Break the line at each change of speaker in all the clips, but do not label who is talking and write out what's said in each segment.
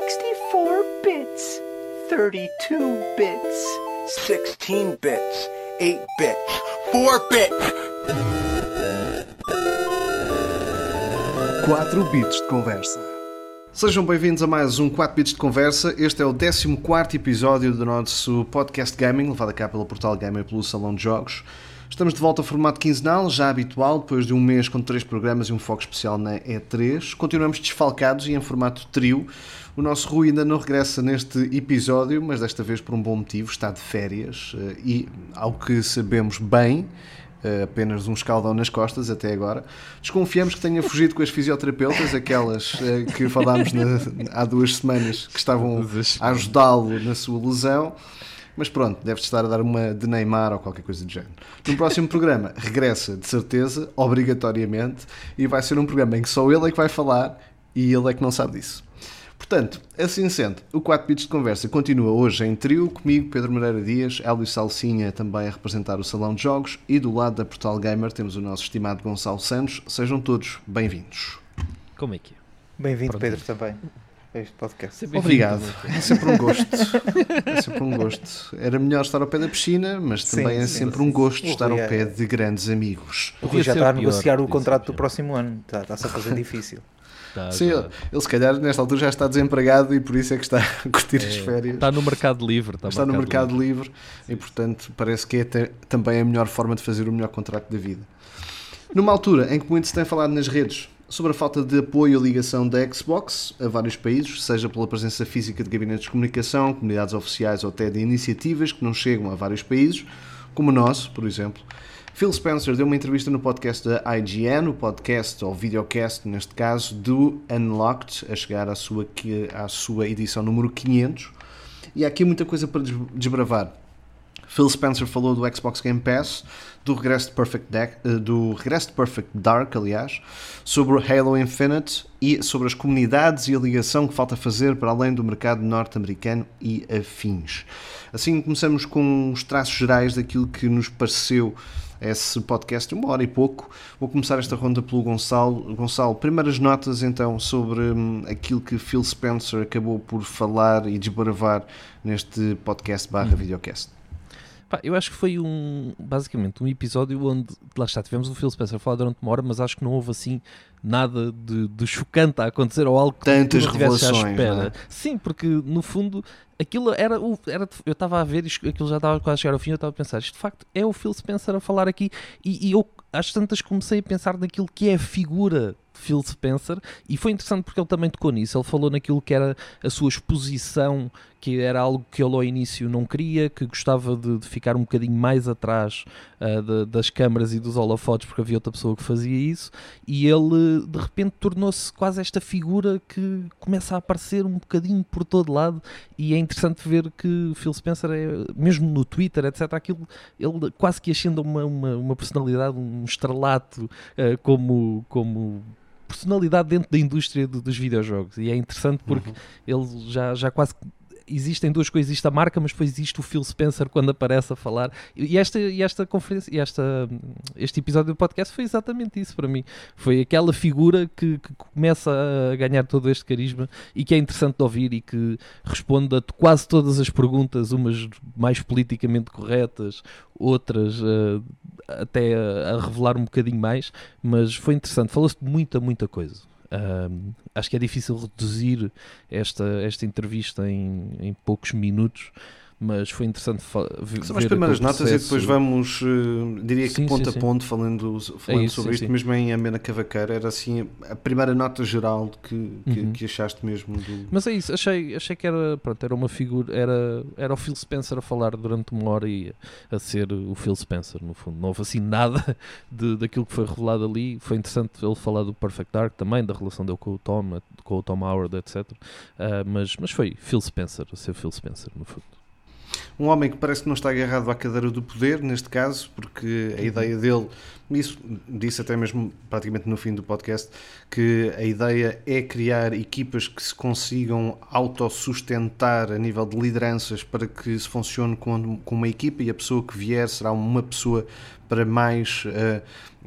64 bits, 32 bits,
16 bits, 8 bits, 4 bits.
4 bits de conversa. Sejam bem-vindos a mais um 4 bits de conversa. Este é o 14 episódio do nosso podcast gaming, levado a cá pelo portal Gamer pelo Salão de Jogos. Estamos de volta ao formato quinzenal, já habitual, depois de um mês com três programas e um foco especial na E3. Continuamos desfalcados e em formato trio. O nosso Rui ainda não regressa neste episódio, mas desta vez por um bom motivo, está de férias eh, e, ao que sabemos bem, eh, apenas um escaldão nas costas até agora. Desconfiamos que tenha fugido com as fisioterapeutas, aquelas eh, que falámos na, há duas semanas, que estavam a ajudá-lo na sua lesão. Mas pronto, deve estar a dar uma de Neymar ou qualquer coisa do género. No próximo programa, regressa de certeza, obrigatoriamente, e vai ser um programa em que só ele é que vai falar e ele é que não sabe disso. Portanto, assim sendo, o 4 bits de conversa continua hoje em trio, comigo, Pedro Moreira Dias, Hélio Salsinha também a representar o Salão de Jogos e do lado da Portal Gamer temos o nosso estimado Gonçalo Santos. Sejam todos bem-vindos.
Como é que é?
Bem-vindo, Pedro, também a este podcast.
Obrigado. É sempre um gosto. É sempre um gosto. Era melhor estar ao pé da piscina, mas também
Sim,
é
sim,
sempre
sim.
um gosto
O
estar
Rui
ao
é-
pé de grandes amigos.
O Rui já está a
pior,
negociar o contrato do próximo ano. Está- Está-se a fazer difícil.
Tá,
Sim,
já.
ele, ele se calhar nesta altura já está desempregado e por isso é que está a curtir as férias.
Está no mercado livre. Está,
está no mercado livre e, portanto, parece que é também a melhor forma de fazer o melhor contrato da vida. Numa altura em que muito se tem falado nas redes sobre a falta de apoio e ligação da Xbox a vários países, seja pela presença física de gabinetes de comunicação, comunidades oficiais ou até de iniciativas que não chegam a vários países, como o nosso, por exemplo. Phil Spencer deu uma entrevista no podcast da IGN, o podcast ou videocast, neste caso, do Unlocked, a chegar à sua, à sua edição número 500. E há aqui muita coisa para des- desbravar. Phil Spencer falou do Xbox Game Pass, do regresso de Perfect, Deck, eh, do regresso de Perfect Dark, aliás, sobre o Halo Infinite e sobre as comunidades e a ligação que falta fazer para além do mercado norte-americano e afins. Assim começamos com os traços gerais daquilo que nos pareceu esse podcast, uma hora e pouco. Vou começar esta ronda pelo Gonçalo. Gonçalo, primeiras notas então sobre hum, aquilo que Phil Spencer acabou por falar e desbravar neste podcast barra videocast.
Pá, eu acho que foi um, basicamente um episódio onde, lá está, tivemos o Phil Spencer a falar durante uma hora, mas acho que não houve assim nada de, de chocante a acontecer ou algo que
Tantas
não tivesses à espera.
é?
Sim, porque no fundo aquilo era, o, era eu estava a ver, aquilo já estava quase a chegar ao fim, eu estava a pensar, isto de facto é o Phil Spencer a falar aqui e, e eu às tantas comecei a pensar naquilo que é a figura de Phil Spencer e foi interessante porque ele também tocou nisso, ele falou naquilo que era a sua exposição, que era algo que ele ao início não queria, que gostava de, de ficar um bocadinho mais atrás ah, de- das câmaras e dos holofotes porque havia outra pessoa que fazia isso e ele de repente tornou-se quase esta figura que começa a aparecer um bocadinho por todo lado e é interessante ver que Phil Spencer é, mesmo no Twitter, etc, aquilo, ele quase que ascende uma, uma, uma personalidade, um estrelato ah, como, como personalidade dentro da indústria do- dos videojogos. E é interessante porque ele já, já quase existem duas coisas, existe a marca, mas depois existe o Phil Spencer quando aparece a falar. E esta, e esta conferência, e esta, este episódio do podcast foi exatamente isso para mim. Foi aquela figura que, que começa a ganhar todo este carisma e que é interessante de ouvir e que responde a quase todas as perguntas, umas mais politicamente corretas, outras eh, até a, a revelar um bocadinho mais, mas foi interessante. Falou-se de muita, muita coisa. Ahm, acho que é difícil reduzir esta, esta entrevista em, em poucos minutos, mas foi interessante ver.
São as primeiras notas e
processo.
depois vamos, eh, diria que
Sim,
ponto
sim,
a ponto, falando, falando
isso,
sobre
sim,
isto, mesmo em Amena Cavaqueira, era assim a primeira nota geral que, que,
Uhum.
que achaste mesmo do.
Mas é isso, achei, achei que era, pronto, era uma figura, era, era o Phil Spencer a falar durante uma hora e a ser o Phil Spencer, no fundo. Não houve assim nada de, daquilo que foi revelado ali. Foi interessante ele falar do Perfect Dark também, da relação dele com o Tom, com o Tom Howard, etc. Ah, mas, mas foi Phil Spencer, a ser Phil Spencer, no fundo.
Um homem que parece que não está agarrado à cadeira do poder, neste caso, porque a ideia dele, isso disse até mesmo praticamente no fim do podcast, que a ideia é criar equipas que se consigam autossustentar a nível de lideranças para que se funcione com, com uma equipa e a pessoa que vier será uma pessoa para mais uh,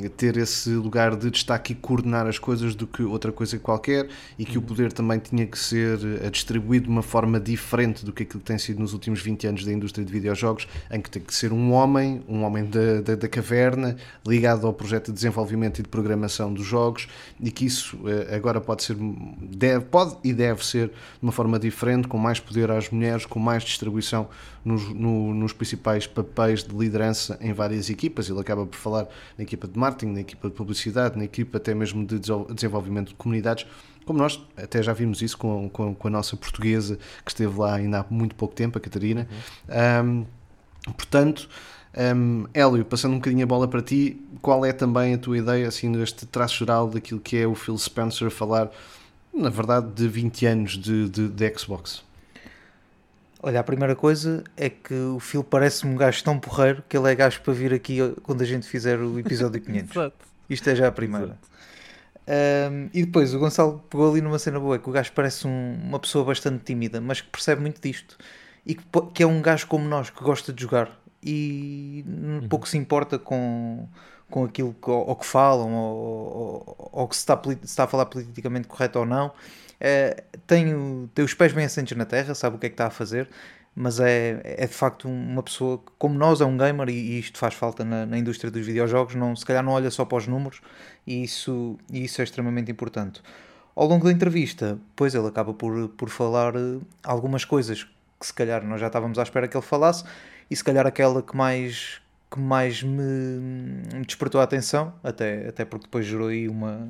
ter esse lugar de destaque e coordenar as coisas do que outra coisa qualquer e que o poder também tinha que ser uh, distribuído de uma forma diferente do que aquilo que tem sido nos últimos 20 anos da indústria de videojogos, em que tem que ser um homem, um homem da, da, da caverna, ligado ao projeto de desenvolvimento e de programação dos jogos e que isso uh, agora pode ser, deve, pode e deve ser de uma forma diferente, com mais poder às mulheres, com mais distribuição nos, no, nos principais papéis de liderança em várias equipas. Ele acaba por falar na equipa de marketing, na equipa de publicidade, na equipa até mesmo de desenvolvimento de comunidades. Como nós até já vimos isso com, com, com a nossa portuguesa que esteve lá ainda há muito pouco tempo, a Catarina. Uhum. Um, portanto, um, Hélio, passando um bocadinho a bola para ti, qual é também a tua ideia, assim, neste traço geral daquilo que é o Phil Spencer a falar, na verdade, de 20 anos de, de, de Xbox?
Olha, a primeira coisa é que o Phil parece-me um gajo tão porreiro que ele é gajo para vir aqui quando a gente fizer o episódio 500. Exato. Isto é já a primeira. Um, e depois o Gonçalo pegou ali numa cena boa, que o gajo parece um, uma pessoa bastante tímida, mas que percebe muito disto. E que, que é um gajo como nós, que gosta de jogar e uhum. pouco se importa com, com aquilo que, ou, ou que falam, ou, ou, ou que se está, se está a falar politicamente correto ou não. É, tem, tem os pés bem assentes na terra, sabe o que é que está a fazer, mas é, é de facto uma pessoa que, como nós, é um gamer e, e isto faz falta na, na, indústria dos videojogos. Não, se calhar não olha só para os números e isso, e isso é extremamente importante. Ao longo da entrevista, pois ele acaba por, por falar eh, algumas coisas que se calhar nós já estávamos à espera que ele falasse e se calhar aquela que mais que mais me despertou a atenção, até, até porque depois gerou aí uma,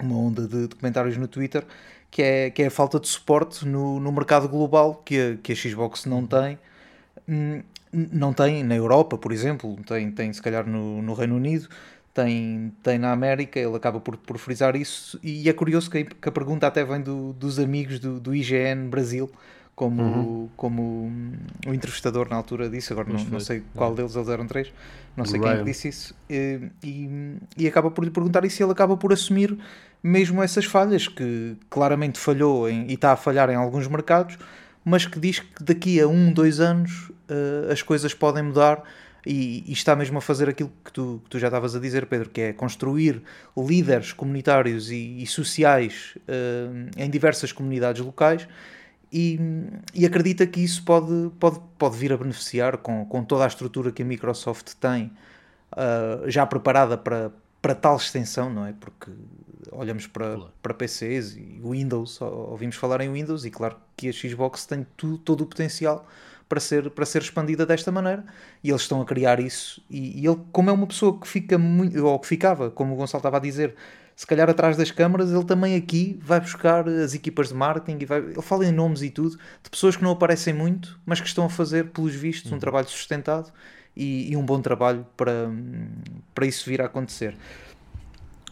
uma onda de, de, comentários no Twitter, que é, que é a falta de suporte no, no mercado global que a, que a Xbox não tem. Hum, não tem na Europa, por exemplo, tem, tem se calhar no, no Reino Unido, tem, tem na América, ele acaba por, por frisar isso. E é curioso que, que a pergunta até vem do, dos amigos do, do IGN Brasil, como, uhum. como o entrevistador na altura disse, agora não, não, sei qual deles, eles eram três, não sei Ryan. quem disse isso, e, e, e, acaba por lhe perguntar e ele acaba por assumir mesmo essas falhas, que claramente falhou em, e está a falhar em alguns mercados, mas que diz que daqui a um, dois anos uh, as coisas podem mudar e, e, está mesmo a fazer aquilo que tu, que tu já estavas a dizer, Pedro, que é construir líderes comunitários e, e sociais uh, em diversas comunidades locais e, e, acredita que isso pode, pode, pode vir a beneficiar com, com toda a estrutura que a Microsoft tem uh, já preparada para, para tal extensão, não é? Porque olhamos para, para PCs e Windows, ouvimos falar em Windows e claro que a Xbox tem tu, todo o potencial para ser, para ser expandida desta maneira e eles estão a criar isso e, e ele, como é uma pessoa que fica muito, ou que ficava, como o Gonçalo estava a dizer, se calhar atrás das câmaras, ele também aqui vai buscar as equipas de marketing e vai, ele fala em nomes e tudo, de pessoas que não aparecem muito, mas que estão a fazer, pelos vistos, um uhum. trabalho sustentado e, e, um bom trabalho para, para isso vir a acontecer.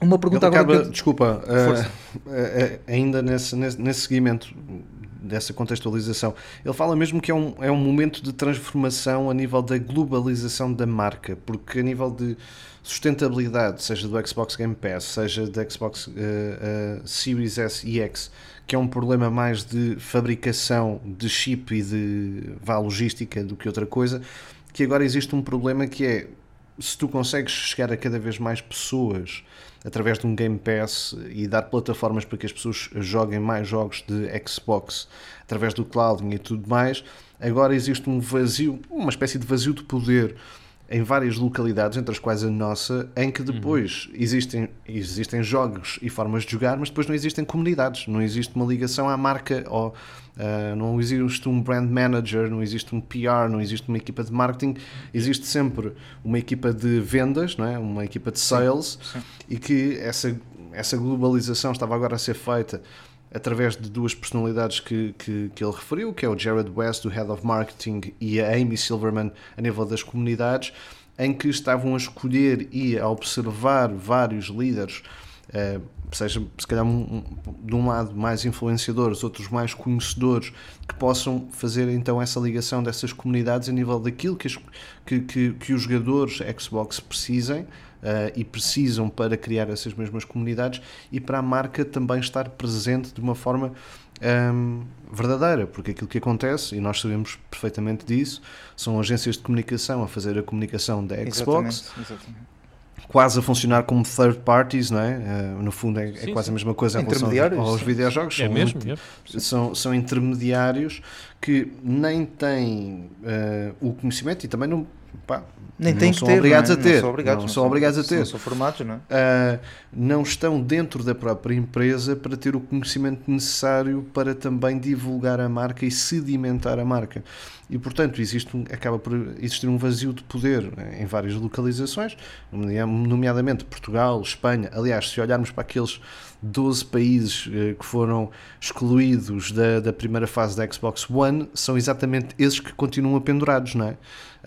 Uma pergunta ele acaba, eu... desculpa, uh, uh, ainda nesse, nesse, nesse seguimento dessa contextualização, ele fala mesmo que é um, é um momento de transformação a nível da globalização da marca, porque a nível de sustentabilidade, seja do Xbox Game Pass, seja da Xbox uh, Series S e X, que é um problema mais de fabricação de chip e de vá, logística do que outra coisa, que agora existe um problema que é se tu consegues chegar a cada vez mais pessoas através de um Game Pass e dar plataformas para que as pessoas joguem mais jogos de Xbox através do cloud e tudo mais, agora existe um vazio, uma espécie de vazio de poder em várias localidades, entre as quais a nossa, em que depois uhum. existem, existem jogos e formas de jogar, mas depois não existem comunidades, não existe uma ligação à marca, ou, uh, não existe um brand manager, não existe um PR, não existe uma equipa de marketing, existe sempre uma equipa de vendas, não é? uma equipa de sales, sim, sim. e que essa, essa globalização estava agora a ser feita através de duas personalidades que, que, que, ele referiu, que é o Jared West, o Head of Marketing, e a Amy Silverman, a nível das comunidades, em que estavam a escolher e a observar vários líderes uh, seja se calhar um, um, de um lado mais influenciadores, outros mais conhecedores, que possam fazer então essa ligação dessas comunidades a nível daquilo que, que, que, que, os jogadores Xbox precisem. Uh, e precisam para criar essas mesmas comunidades e para a marca também estar presente de uma forma um, verdadeira, porque aquilo que acontece, e nós sabemos perfeitamente disso, são agências de comunicação a fazer a comunicação da Xbox. Exatamente, exatamente quase a funcionar como third parties, não é? Uh, no fundo é, é sim, quase sim. a mesma coisa em relação aos, aos videojogos.
É
são,
mesmo?
São, são intermediários que nem têm uh, o conhecimento e também não, pá,
nem têm
que
ter,
obrigados
não
é? a ter.
Não são obrigados,
não são obrigados a ter. Não
são formatos, não
é? Uh, não estão dentro da própria empresa para ter o conhecimento necessário para também divulgar a marca e sedimentar a marca. E, portanto, existe um, acaba por existir um vazio de poder né, em várias localizações, nomeadamente Portugal, Espanha. Aliás, se olharmos para aqueles 12 países eh, que foram excluídos da, da primeira fase da Xbox One, são exatamente esses que continuam pendurados, não é?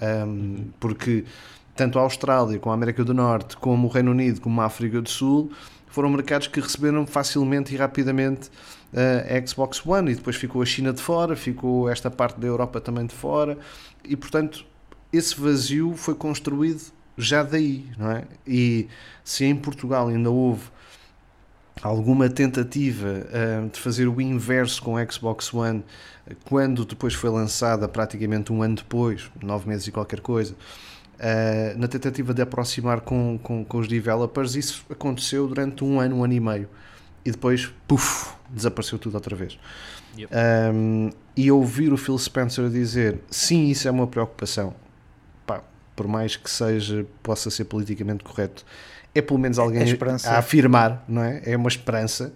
Um, porque tanto a Austrália, como a América do Norte, como o Reino Unido, como a África do Sul, foram mercados que receberam facilmente e rapidamente a Xbox One e depois ficou a China de fora, ficou esta parte da Europa também de fora e portanto esse vazio foi construído já daí, não é? E se em Portugal ainda houve alguma tentativa uh, de fazer o inverso com a Xbox One quando depois foi lançada praticamente um ano depois, nove meses e qualquer coisa, uh, na tentativa de aproximar com, com, com os developers, isso aconteceu durante um ano, um ano e meio e depois, puf, desapareceu tudo outra vez. Yep. Um, e ouvir o Phil Spencer dizer sim, isso é uma preocupação, Pá, por mais que seja, possa ser politicamente correto, é pelo menos alguém é a afirmar, não é? É uma esperança,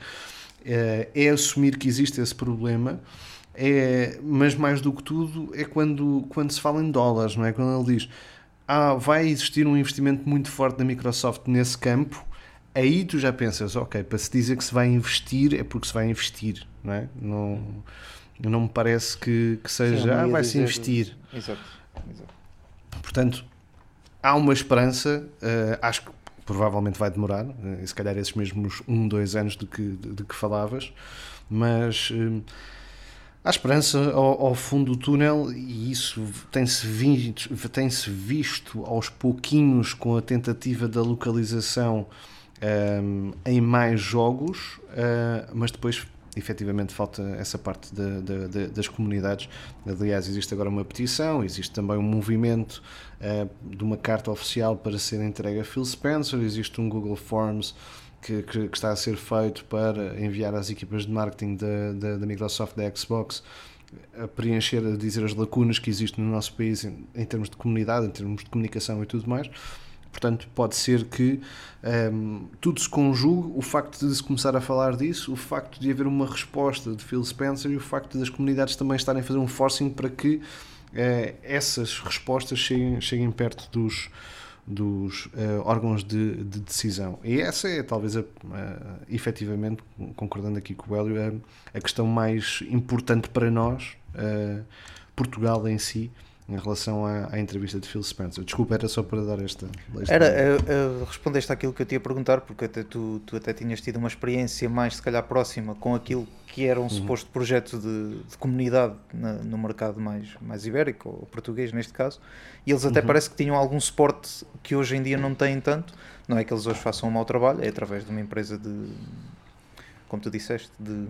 é, é assumir que existe esse problema. É, mas mais do que tudo é quando, quando se fala em dólares, não é? Quando ele diz ah, vai existir um investimento muito forte da Microsoft nesse campo aí tu já pensas, ok, para se dizer que se vai investir é porque se vai investir, não é? Não, não me parece que, que seja, ah, vai-se investir.
Exato, exato.
Portanto, há uma esperança, uh, acho que provavelmente vai demorar, uh, se calhar esses mesmos um, dois anos de que, de, de que falavas, mas uh, há esperança ao, ao, fundo do túnel e isso tem-se visto, tem visto aos pouquinhos com a tentativa da localização um, em mais jogos, uh, mas depois efetivamente falta essa parte de, de, de, das comunidades. Aliás, existe agora uma petição, existe também um movimento uh, de uma carta oficial para ser entregue a Phil Spencer, existe um Google Forms que, que, que está a ser feito para enviar às equipas de marketing da, Microsoft, da Xbox, a preencher, a dizer as lacunas que existem no nosso país em, em termos de comunidade, em termos de comunicação e tudo mais. Portanto, pode ser que um, ehm, tudo se conjugue, o facto de se começar a falar disso, o facto de haver uma resposta de Phil Spencer e o facto das comunidades também estarem a fazer um forcing para que uh, essas respostas cheguem, cheguem perto dos, dos uh, órgãos de, de, decisão. E essa é talvez, a, efetivamente, concordando aqui com o Hélio, a, a questão mais importante para nós, uh, Portugal em si, em relação à, à, entrevista de Phil Spencer. Desculpa, era só para dar esta.
esta... Era, eu, eu respondeste àquilo que eu te ia perguntar, porque até tu, tu até tinhas tido uma experiência mais, se calhar, próxima com aquilo que era um uhum. suposto projeto de, de comunidade na, no mercado mais, mais ibérico, ou português neste caso, e eles até uhum. parece que tinham algum suporte que hoje em dia não têm tanto. Não é que eles hoje façam um mau trabalho, é através de uma empresa de como tu disseste, de,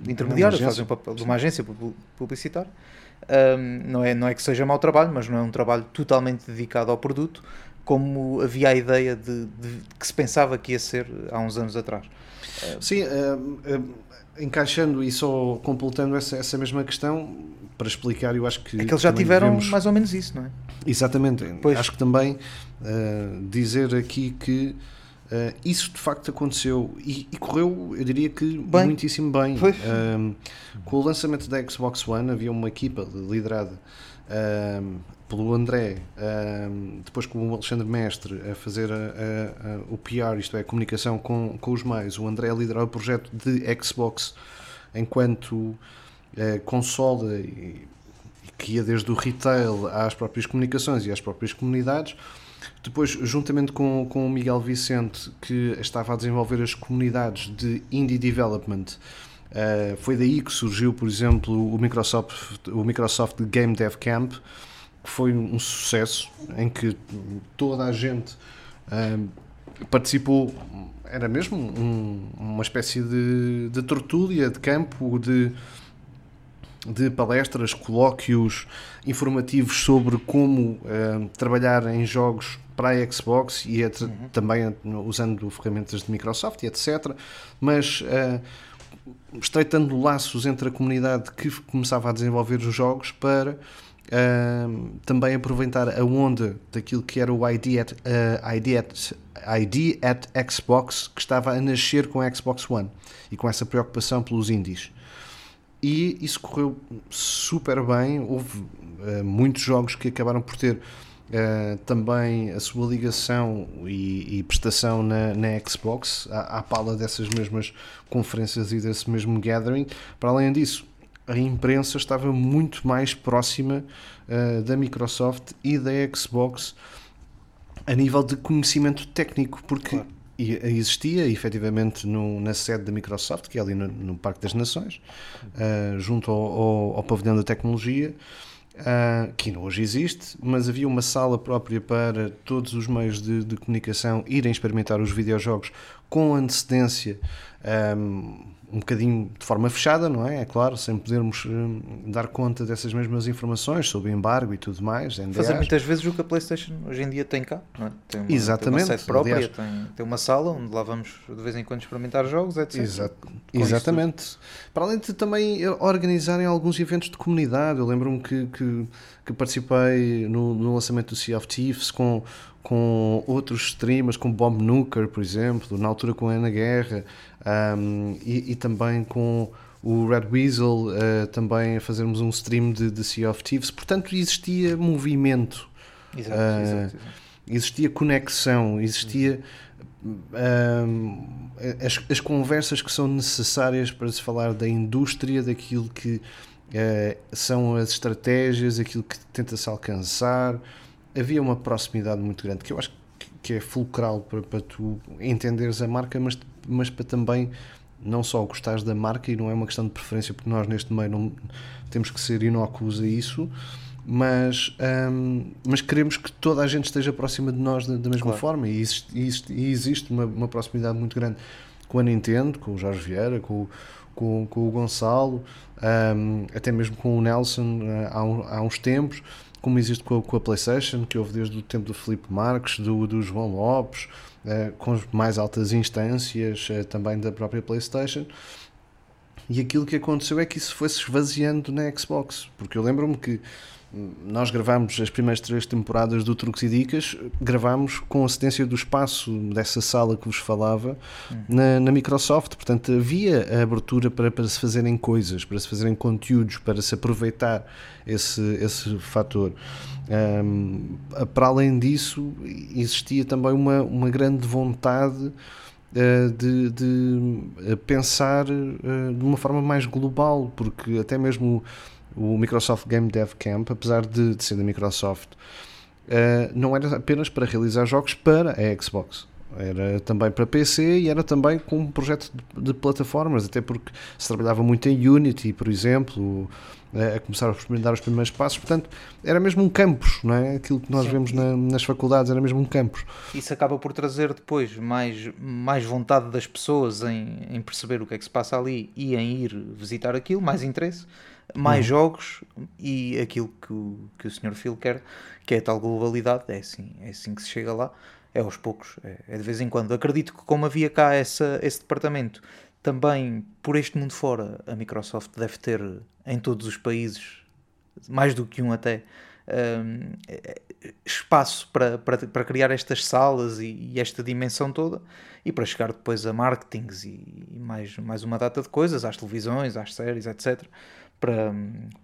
de intermediário, fazem um papel de uma agência publicitária. Um, não, é, não é que seja mau trabalho, mas não é um trabalho totalmente dedicado ao produto, como havia a ideia de, de que se pensava que ia ser há uns anos atrás.
Sim, encaixando e só completando essa, essa mesma questão, para explicar, eu acho que.
É que eles já tiveram devemos... mais ou menos isso, não é?
Exatamente. Pois. Acho que também uh, dizer aqui que Uh, isso de facto aconteceu e, e, correu, eu diria que bem. muitíssimo bem. Uh, com o lançamento da Xbox One havia uma equipa liderada uh, pelo André, depois com o Alexandre Mestre a fazer a, a, a, o PR, isto é, a comunicação com, com os meios. O André a liderar o projeto de Xbox enquanto console e, que ia desde o retail às próprias comunicações e às próprias comunidades Depois, juntamente com, com o Miguel Vicente, que estava a desenvolver as comunidades de Indie Development, uh, foi daí que surgiu, por exemplo, o Microsoft, o Microsoft Game Dev Camp, que foi um sucesso, em que toda a gente uh, participou, era mesmo um, uma espécie de, de tertúlia de campo, de de palestras, colóquios informativos sobre como uh, trabalhar em jogos para a Xbox e uhum. também usando ferramentas de Microsoft e etc. Mas uh, estreitando laços entre a comunidade que começava a desenvolver os jogos para uh, também aproveitar a onda daquilo que era o ID at, uh, ID, at, ID at Xbox que estava a nascer com a Xbox One e com essa preocupação pelos indies e isso correu super bem. Houve uh, muitos jogos que acabaram por ter uh, também a sua ligação e, e prestação na, na Xbox, à, à, pala dessas mesmas conferências e desse mesmo gathering. Para além disso, a imprensa estava muito mais próxima uh, da Microsoft e da Xbox a nível de conhecimento técnico, porque. Claro existia efetivamente no, na sede da Microsoft, que é ali no, no Parque das Nações, uh, junto ao, ao, ao, pavilhão da tecnologia, uh, que hoje existe, mas havia uma sala própria para todos os meios de, de comunicação irem experimentar os videojogos com antecedência. Um, ah, um bocadinho de forma fechada, não é? É claro, sem podermos hum, dar conta dessas mesmas informações sobre embargo e tudo mais. NDAs.
Fazer muitas vezes o que a PlayStation hoje em dia tem cá, não é? Tem uma,
Exatamente.
Tem uma sede própria, Aliás, tem, tem, uma sala onde lá vamos de vez em quando experimentar jogos, etc.
Exa exatamente. Para além de também organizarem alguns eventos de comunidade, eu lembro-me que, que, que, participei no, no lançamento do Sea of Thieves com com outros streamers, com Bob Nuker, por exemplo, na altura com a Ana Guerra, um, e, e, também com o Red Weasel, uh, também a fazermos um stream de, de Sea of Thieves. Portanto, existia movimento,
exato, uh, exato, exato.
existia conexão, existia. Um, as, as conversas que são necessárias para se falar da indústria, daquilo que são as estratégias, aquilo que tenta-se alcançar, havia uma proximidade muito grande que eu acho que é fulcral para, para tu entenderes a marca, mas, mas para também não só gostares da marca e não é uma questão de preferência, porque nós neste meio não temos que ser inócuos a isso, mas, um, mas queremos que toda a gente esteja próxima de nós da, da mesma claro. forma e existe, existe, e existe uma, uma, proximidade muito grande com a Nintendo, com o Jorge Vieira, com, com, com o Gonçalo, um, até mesmo com o Nelson uh, há, há uns tempos como existe com a, com a, PlayStation, que houve desde o tempo do Felipe Marques, do, do João Lopes, eh, com as mais altas instâncias eh, também da própria PlayStation. E aquilo que aconteceu é que isso foi se esvaziando na Xbox, porque eu lembro-me que nós gravámos as primeiras três temporadas do Truques e Dicas, gravámos com a assistência do espaço dessa sala que vos falava hum. na, na, Microsoft. Portanto, havia a abertura para, para se fazerem coisas, para se fazerem conteúdos, para se aproveitar esse, esse fator. Um, para além disso, existia também uma, uma grande vontade uh, de, de pensar uh, de uma forma mais global, porque até mesmo o Microsoft Game Dev Camp, apesar de, de ser da Microsoft, uh, não era apenas para realizar jogos para a Xbox. Era também para PC e era também com um projeto de, de plataformas, até porque se trabalhava muito em Unity, por exemplo, a começar a experimentar os primeiros passos. Portanto, era mesmo um campus, não é? Aquilo que nós Sim. vemos na, nas faculdades era mesmo um campus.
Isso acaba por trazer depois mais, mais vontade das pessoas em, em perceber o que é que se passa ali e em ir visitar aquilo, mais interesse mais uhum. jogos e aquilo que o, que o Sr. Phil quer, que é a tal globalidade, é assim, é assim que se chega lá, é aos poucos, é, é de vez em quando. Acredito que como havia cá essa, esse departamento, também por este mundo fora, a Microsoft deve ter em todos os países, mais do que um até, um, espaço para, para, para criar estas salas e, e, esta dimensão toda e para chegar depois a marketings e, e mais, mais uma data de coisas, às televisões, às séries, etc para,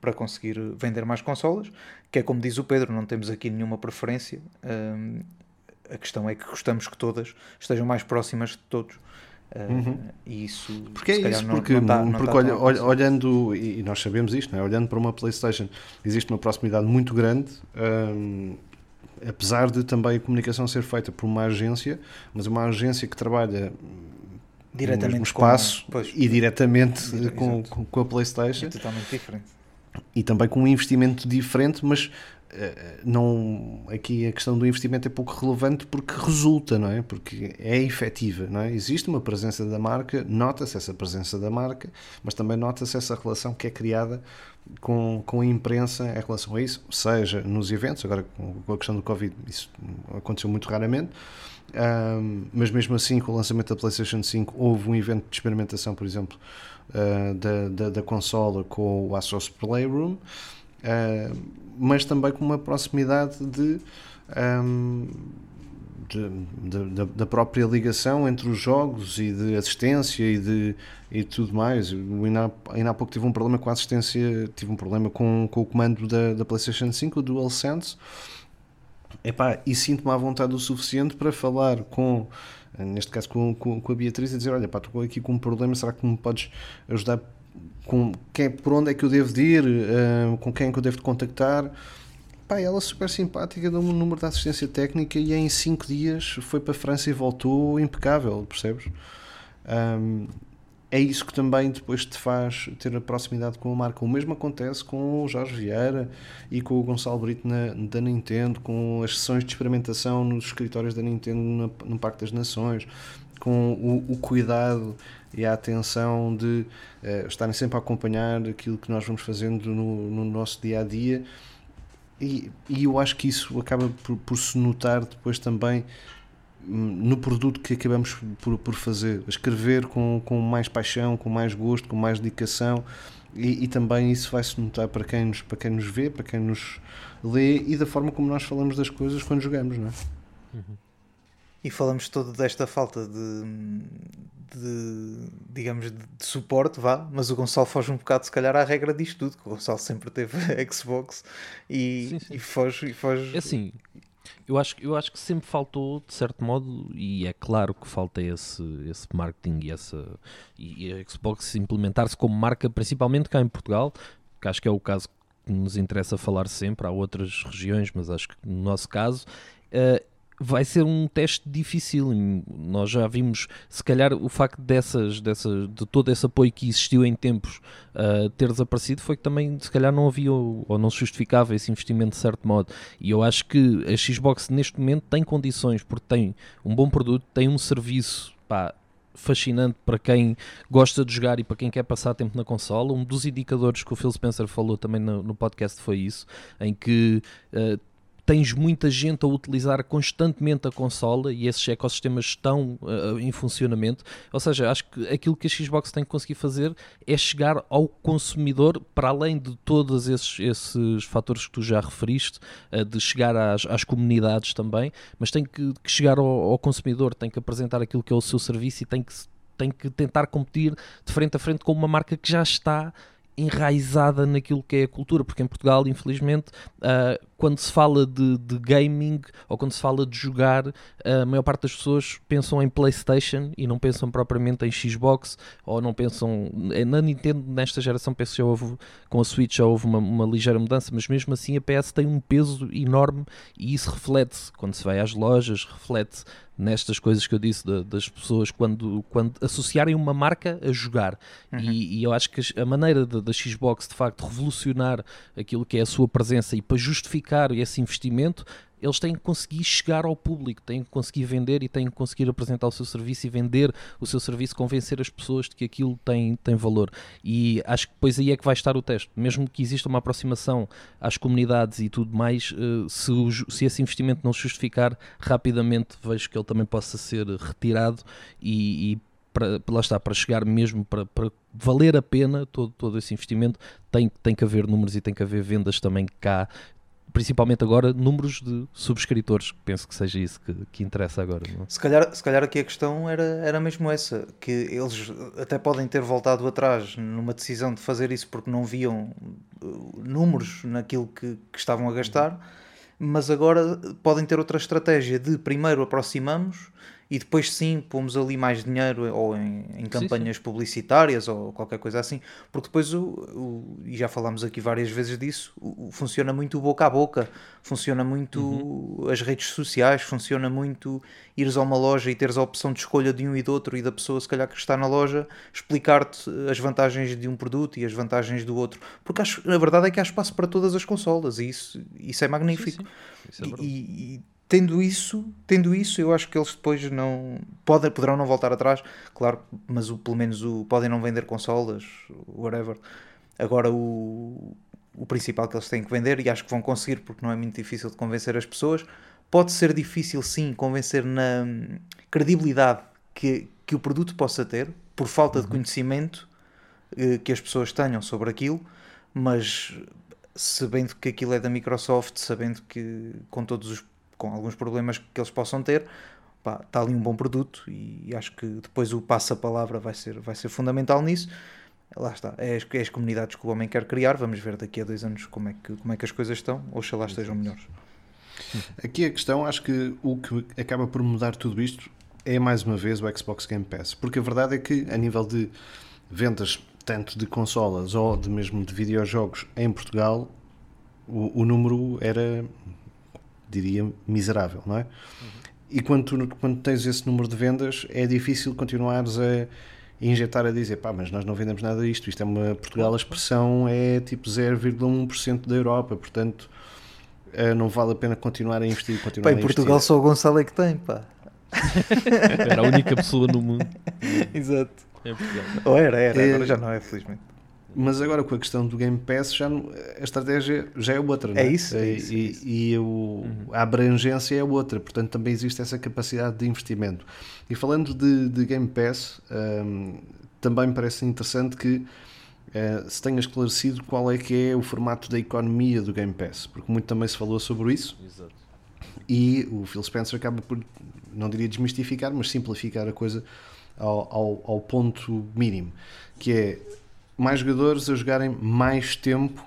para conseguir vender mais consolas, que é como diz o Pedro, não temos aqui nenhuma preferência. Um, a questão é que gostamos que todas estejam mais próximas de todos. Uh, uhum. E isso,
porque é isso, porque, não, não tá, porque olha, olha, olhando, e nós sabemos isto, é? olhando para uma PlayStation, existe uma proximidade muito grande. Um, apesar de também a comunicação ser feita por uma agência, mas uma agência que trabalha
diretamente
no mesmo espaço
com, pois,
e diretamente com, com, a PlayStation. É
totalmente diferente.
E também com um investimento diferente, mas uh, não aqui a questão do investimento é pouco relevante porque resulta, não é? Porque é efetiva, não é? Existe uma presença da marca, nota-se essa presença da marca, mas também nota-se essa relação que é criada com, com a imprensa em relação a isso, seja nos eventos, agora com a questão do Covid, isso aconteceu muito raramente, um, mas mesmo assim, com o lançamento da PlayStation 5, houve um evento de experimentação, por exemplo, uh, da, da, da, consola com o Astros Playroom, uh, mas também com uma proximidade de, um, de, de, da própria ligação entre os jogos e de assistência e de e tudo mais. Eu ainda, ainda há pouco tive um problema com a assistência, tive um problema com, com o comando da, da PlayStation 5, o DualSense. Epá, e sinto-me à vontade o suficiente para falar com, neste caso com, com, com a Beatriz, e dizer: Olha, pá, estou aqui com um problema, será que me podes ajudar? Com quem, por onde é que eu devo ir? Uh, com quem é que eu devo contactar? Pá, ela super simpática, deu-me um número de assistência técnica e em 5 dias foi para a França e voltou impecável, percebes? Um, é isso que também depois te faz ter a proximidade com a marca. O mesmo acontece com o Jorge Vieira e com o Gonçalo Brito na, da Nintendo, com as sessões de experimentação nos escritórios da Nintendo no, no Parque das Nações, com o, o cuidado e a atenção de uh, estarem sempre a acompanhar aquilo que nós vamos fazendo no, no nosso dia a dia. E, e eu acho que isso acaba por, por se notar depois também no produto que acabamos por, por fazer, escrever com, com mais paixão, com mais gosto, com mais dedicação e, e, também isso vai-se notar para quem, nos, para quem nos vê, para quem nos lê e da forma como nós falamos das coisas quando jogamos, não é?
Uhum. E falamos todo desta falta de, de digamos, de, de, suporte, vá, mas o Gonçalo foge um bocado, se calhar, à regra disto tudo, que o Gonçalo sempre teve Xbox e, sim, sim. e foge, e foge.
É assim, eu acho, eu acho que sempre faltou, de certo modo, e é claro que falta esse, esse marketing e, essa, e a Xbox implementar-se como marca, principalmente cá em Portugal, que acho que é o caso que nos interessa falar sempre. Há outras regiões, mas acho que no nosso caso. Uh, vai ser um teste difícil. Nós já vimos, se calhar, o facto dessas, dessas, de todo esse apoio que existiu em tempos uh, ter desaparecido foi que também, se calhar, não havia ou não se justificava esse investimento de certo modo. E eu acho que a Xbox neste momento tem condições, porque tem um bom produto, tem um serviço pá, fascinante para quem gosta de jogar e para quem quer passar tempo na consola. Um dos indicadores que o Phil Spencer falou também no, no podcast foi isso, em que uh, tens muita gente a utilizar constantemente a consola e esses ecossistemas estão uh, em funcionamento. Ou seja, acho que aquilo que a Xbox tem que conseguir fazer é chegar ao consumidor, para além de todos esses, esses fatores que tu já referiste, uh, de chegar às, às, comunidades também, mas tem que, que chegar ao, ao consumidor, tem que apresentar aquilo que é o seu serviço e tem que tem que tentar competir de frente a frente com uma marca que já está enraizada naquilo que é a cultura, porque em Portugal, infelizmente, uh, quando se fala de, de, gaming ou quando se fala de jogar, a maior parte das pessoas pensam em PlayStation e não pensam propriamente em Xbox ou não pensam na Nintendo. Nesta geração, penso que houve com a Switch já houve uma, uma ligeira mudança, mas mesmo assim a PS tem um peso enorme e isso reflete-se quando se vai às lojas, reflete nestas coisas que eu disse de, das pessoas quando, quando associarem uma marca a jogar. Uhum. E, e, eu acho que a maneira da Xbox de facto revolucionar aquilo que é a sua presença e para justificar esse investimento eles têm que conseguir chegar ao público, têm que conseguir vender e têm que conseguir apresentar o seu serviço e vender o seu serviço, convencer as pessoas de que aquilo tem, tem valor. E acho que depois aí é que vai estar o teste. Mesmo que exista uma aproximação às comunidades e tudo mais, eh, se, o, se esse investimento não justificar, rapidamente vejo que ele também possa ser retirado e, e para, lá está, para chegar mesmo para, para valer a pena todo, todo esse investimento, tem, tem que haver números e tem que haver vendas também cá principalmente agora, números de subscritores. Penso que seja isso que, que interessa agora. Não? É?
Se, calhar, se calhar aqui a questão era, era mesmo essa: que eles até podem ter voltado atrás numa decisão de fazer isso porque não viam uh, números naquilo que, que estavam a gastar, mas agora podem ter outra estratégia de primeiro aproximamos e depois sim pomos ali mais dinheiro ou em, em campanhas sim, sim. publicitárias ou qualquer coisa assim, porque depois o, o, e já falámos aqui várias vezes disso, o, funciona muito o boca a boca, funciona muito uhum. as redes sociais, funciona muito ires a uma loja e teres a opção de escolha de um e do outro e da pessoa se calhar que está na loja explicar-te as vantagens de um produto e as vantagens do outro, porque acho, a verdade é que há espaço para todas as consolas e isso, isso é magnífico. Sim, isso é e, e tendo isso, tendo isso, eu acho que eles depois não podem, poderão não voltar atrás, claro, mas o, pelo menos o, podem não vender consolas, whatever. Agora o, o principal que eles têm que vender, e acho que vão conseguir porque não é muito difícil de convencer as pessoas, pode ser difícil sim convencer na credibilidade que, que o produto possa ter, por falta uhum. de conhecimento eh, que as pessoas tenham sobre aquilo, mas sabendo que aquilo é da Microsoft, sabendo que com todos os com alguns problemas que eles possam ter, pá, está ali um bom produto e acho que depois o passa-palavra vai ser, vai ser fundamental nisso. Lá está, é as, é as comunidades que o homem quer criar. Vamos ver daqui a dois anos como é que, como é que as coisas estão, oxalá estejam melhores.
Aqui a questão, acho que o que acaba por mudar tudo isto é mais uma vez o Xbox Game Pass, porque a verdade é que a nível de vendas tanto de consolas ou de mesmo de videojogos em Portugal, o, o número era diria, miserável, não é? Uhum. E quando, tu, quando tens esse número de vendas, é difícil continuares a injetar a dizer, pá, mas nós não vendemos nada disto, isto é uma, Portugal a expressão é tipo 0,1% da Europa, portanto eh, não vale a pena continuar a investir, continuar
pá, em Portugal só o Gonçalo é que tem, pá.
Era a única pessoa no mundo.
Exato. É Ou era, era, agora é... já não é, felizmente.
Mas agora com a questão do Game Pass, já a estratégia já é outra, não
é? É isso. É
isso,
e, é isso.
e o, uhum. a abrangência é outra, portanto também existe essa capacidade de investimento. E falando de, de Game Pass, um, também me parece interessante que uh, se tenha esclarecido qual é que é o formato da economia do Game Pass, porque muito também se falou sobre isso. Exato. E o Phil Spencer acaba por, não diria desmistificar, mas simplificar a coisa ao, ao, ao ponto mínimo, que é mais jogadores a jogarem mais tempo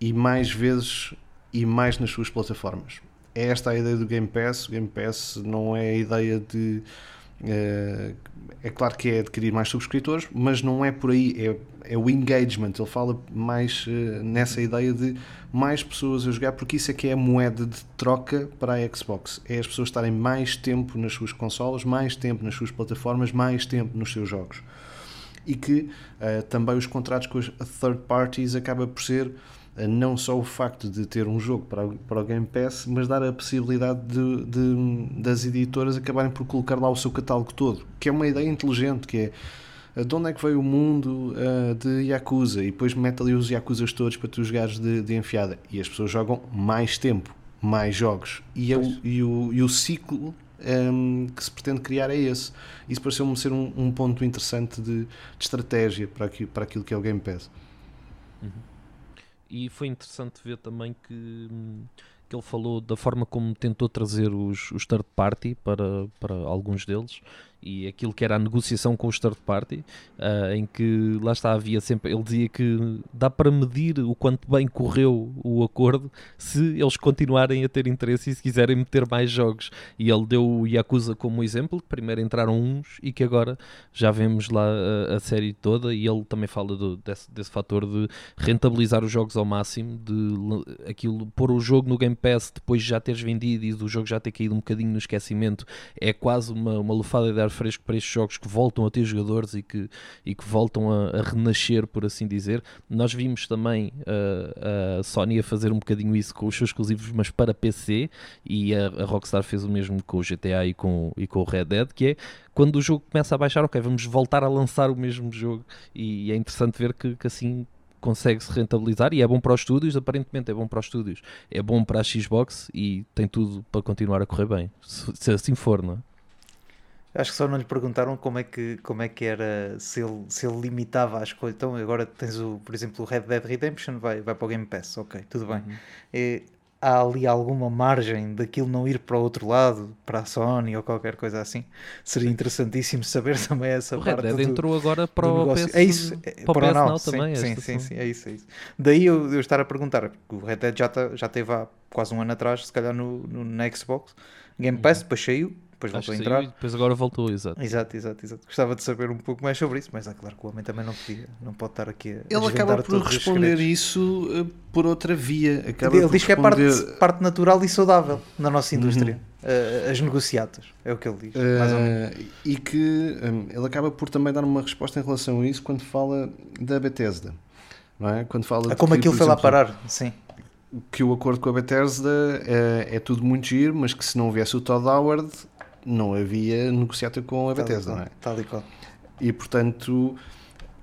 e mais vezes e mais nas suas plataformas. É esta a ideia do Game Pass. O Game Pass não é a ideia de. Uh, é claro que é adquirir mais subscritores, mas não é por aí. É, é o engagement. Ele fala mais uh, nessa ideia de mais pessoas a jogar, porque isso é que é a moeda de troca para a Xbox. É as pessoas estarem mais tempo nas suas consolas, mais tempo nas suas plataformas, mais tempo nos seus jogos e que uh, também os contratos com as third parties acaba por ser uh, não só o facto de ter um jogo para, para o Game Pass, mas dar a possibilidade de, de, das editoras acabarem por colocar lá o seu catálogo todo, que é uma ideia inteligente, que é eh, de onde é que veio o mundo uh, de Yakuza? E depois mete ali os Yakuzas todos para tu jogares de, de enfiada. E as pessoas jogam mais tempo, mais jogos. E, é o, e, o, e o ciclo um, que se pretende criar é esse. Isso pareceu-me ser um, um, ponto interessante de, de, estratégia para aquilo, para aquilo que é o Game Pass.
Uhum. E foi interessante ver também que, que ele falou da forma como tentou trazer os, os third party para, para alguns deles e aquilo que era a negociação com o third party, uh, em que lá está, havia sempre, ele dizia que dá para medir o quanto bem correu o acordo se eles continuarem a ter interesse e se quiserem meter mais jogos. E ele deu o Yakuza como exemplo, que primeiro entraram uns e que agora já vemos lá a, a série toda e ele também fala do, desse, desse fator de rentabilizar os jogos ao máximo, de aquilo, pôr o jogo no Game Pass depois de já teres vendido e do jogo já ter caído um bocadinho no esquecimento, é quase uma, uma lufada de ar fresco para estes jogos que voltam a ter jogadores e que, e que voltam a, a renascer, por assim dizer. Nós vimos também uh, a Sony a fazer um bocadinho isso com os seus exclusivos, mas para PC, e a, a Rockstar fez o mesmo com o GTA e com, e com o Red Dead, que é quando o jogo começa a baixar, ok, vamos voltar a lançar o mesmo jogo, e é interessante ver que, que assim consegue-se rentabilizar e é bom para os estúdios, aparentemente é bom para os estúdios, é bom para a Xbox e tem tudo para continuar a correr bem, se, assim for, não é?
Acho que só não lhe perguntaram como é que, como é que era, se ele, se ele limitava a escolha. Então agora tens, o, por exemplo, o Red Dead Redemption, vai, vai para o Game Pass, ok, tudo bem. Uhum. E, há ali alguma margem daquilo não ir para o outro lado, para a Sony ou qualquer coisa assim? Seria interessantíssimo saber também essa
o
parte.
Red Dead entrou agora para o PS,
é isso,
é, para, para o Now, também.
Sim, sim, sim, é isso, é isso. Daí eu, eu estar a perguntar, porque o Red Dead já, tá, já teve há quase um ano atrás, se calhar no, no, na Xbox, Game Pass, uhum. depois saiu depois
Acho
voltou a entrar.
saiu depois agora voltou, exato.
Exato, exato, exato. Gostava de saber um pouco mais sobre isso, mas é claro que o homem também não podia, não pode estar aqui a
Ele acaba por responder isso eh, por outra via. Acaba
Ele diz que é parte,
responder,
parte natural e saudável na nossa indústria.
Uhum.
As negociatas, é o que ele diz. mais ou menos.
eh, e que hum, ele acaba por também dar uma resposta em relação a isso quando fala da Bethesda. Não é? Quando fala
Ah, Como
que,
aquilo foi lá parar, sim.
que o acordo com a Bethesda é, é tudo muito giro, mas que se não houvesse o Todd Howard, não havia negociata com a
Tal e
Bethesda, não é?
Tal e qual.
E portanto,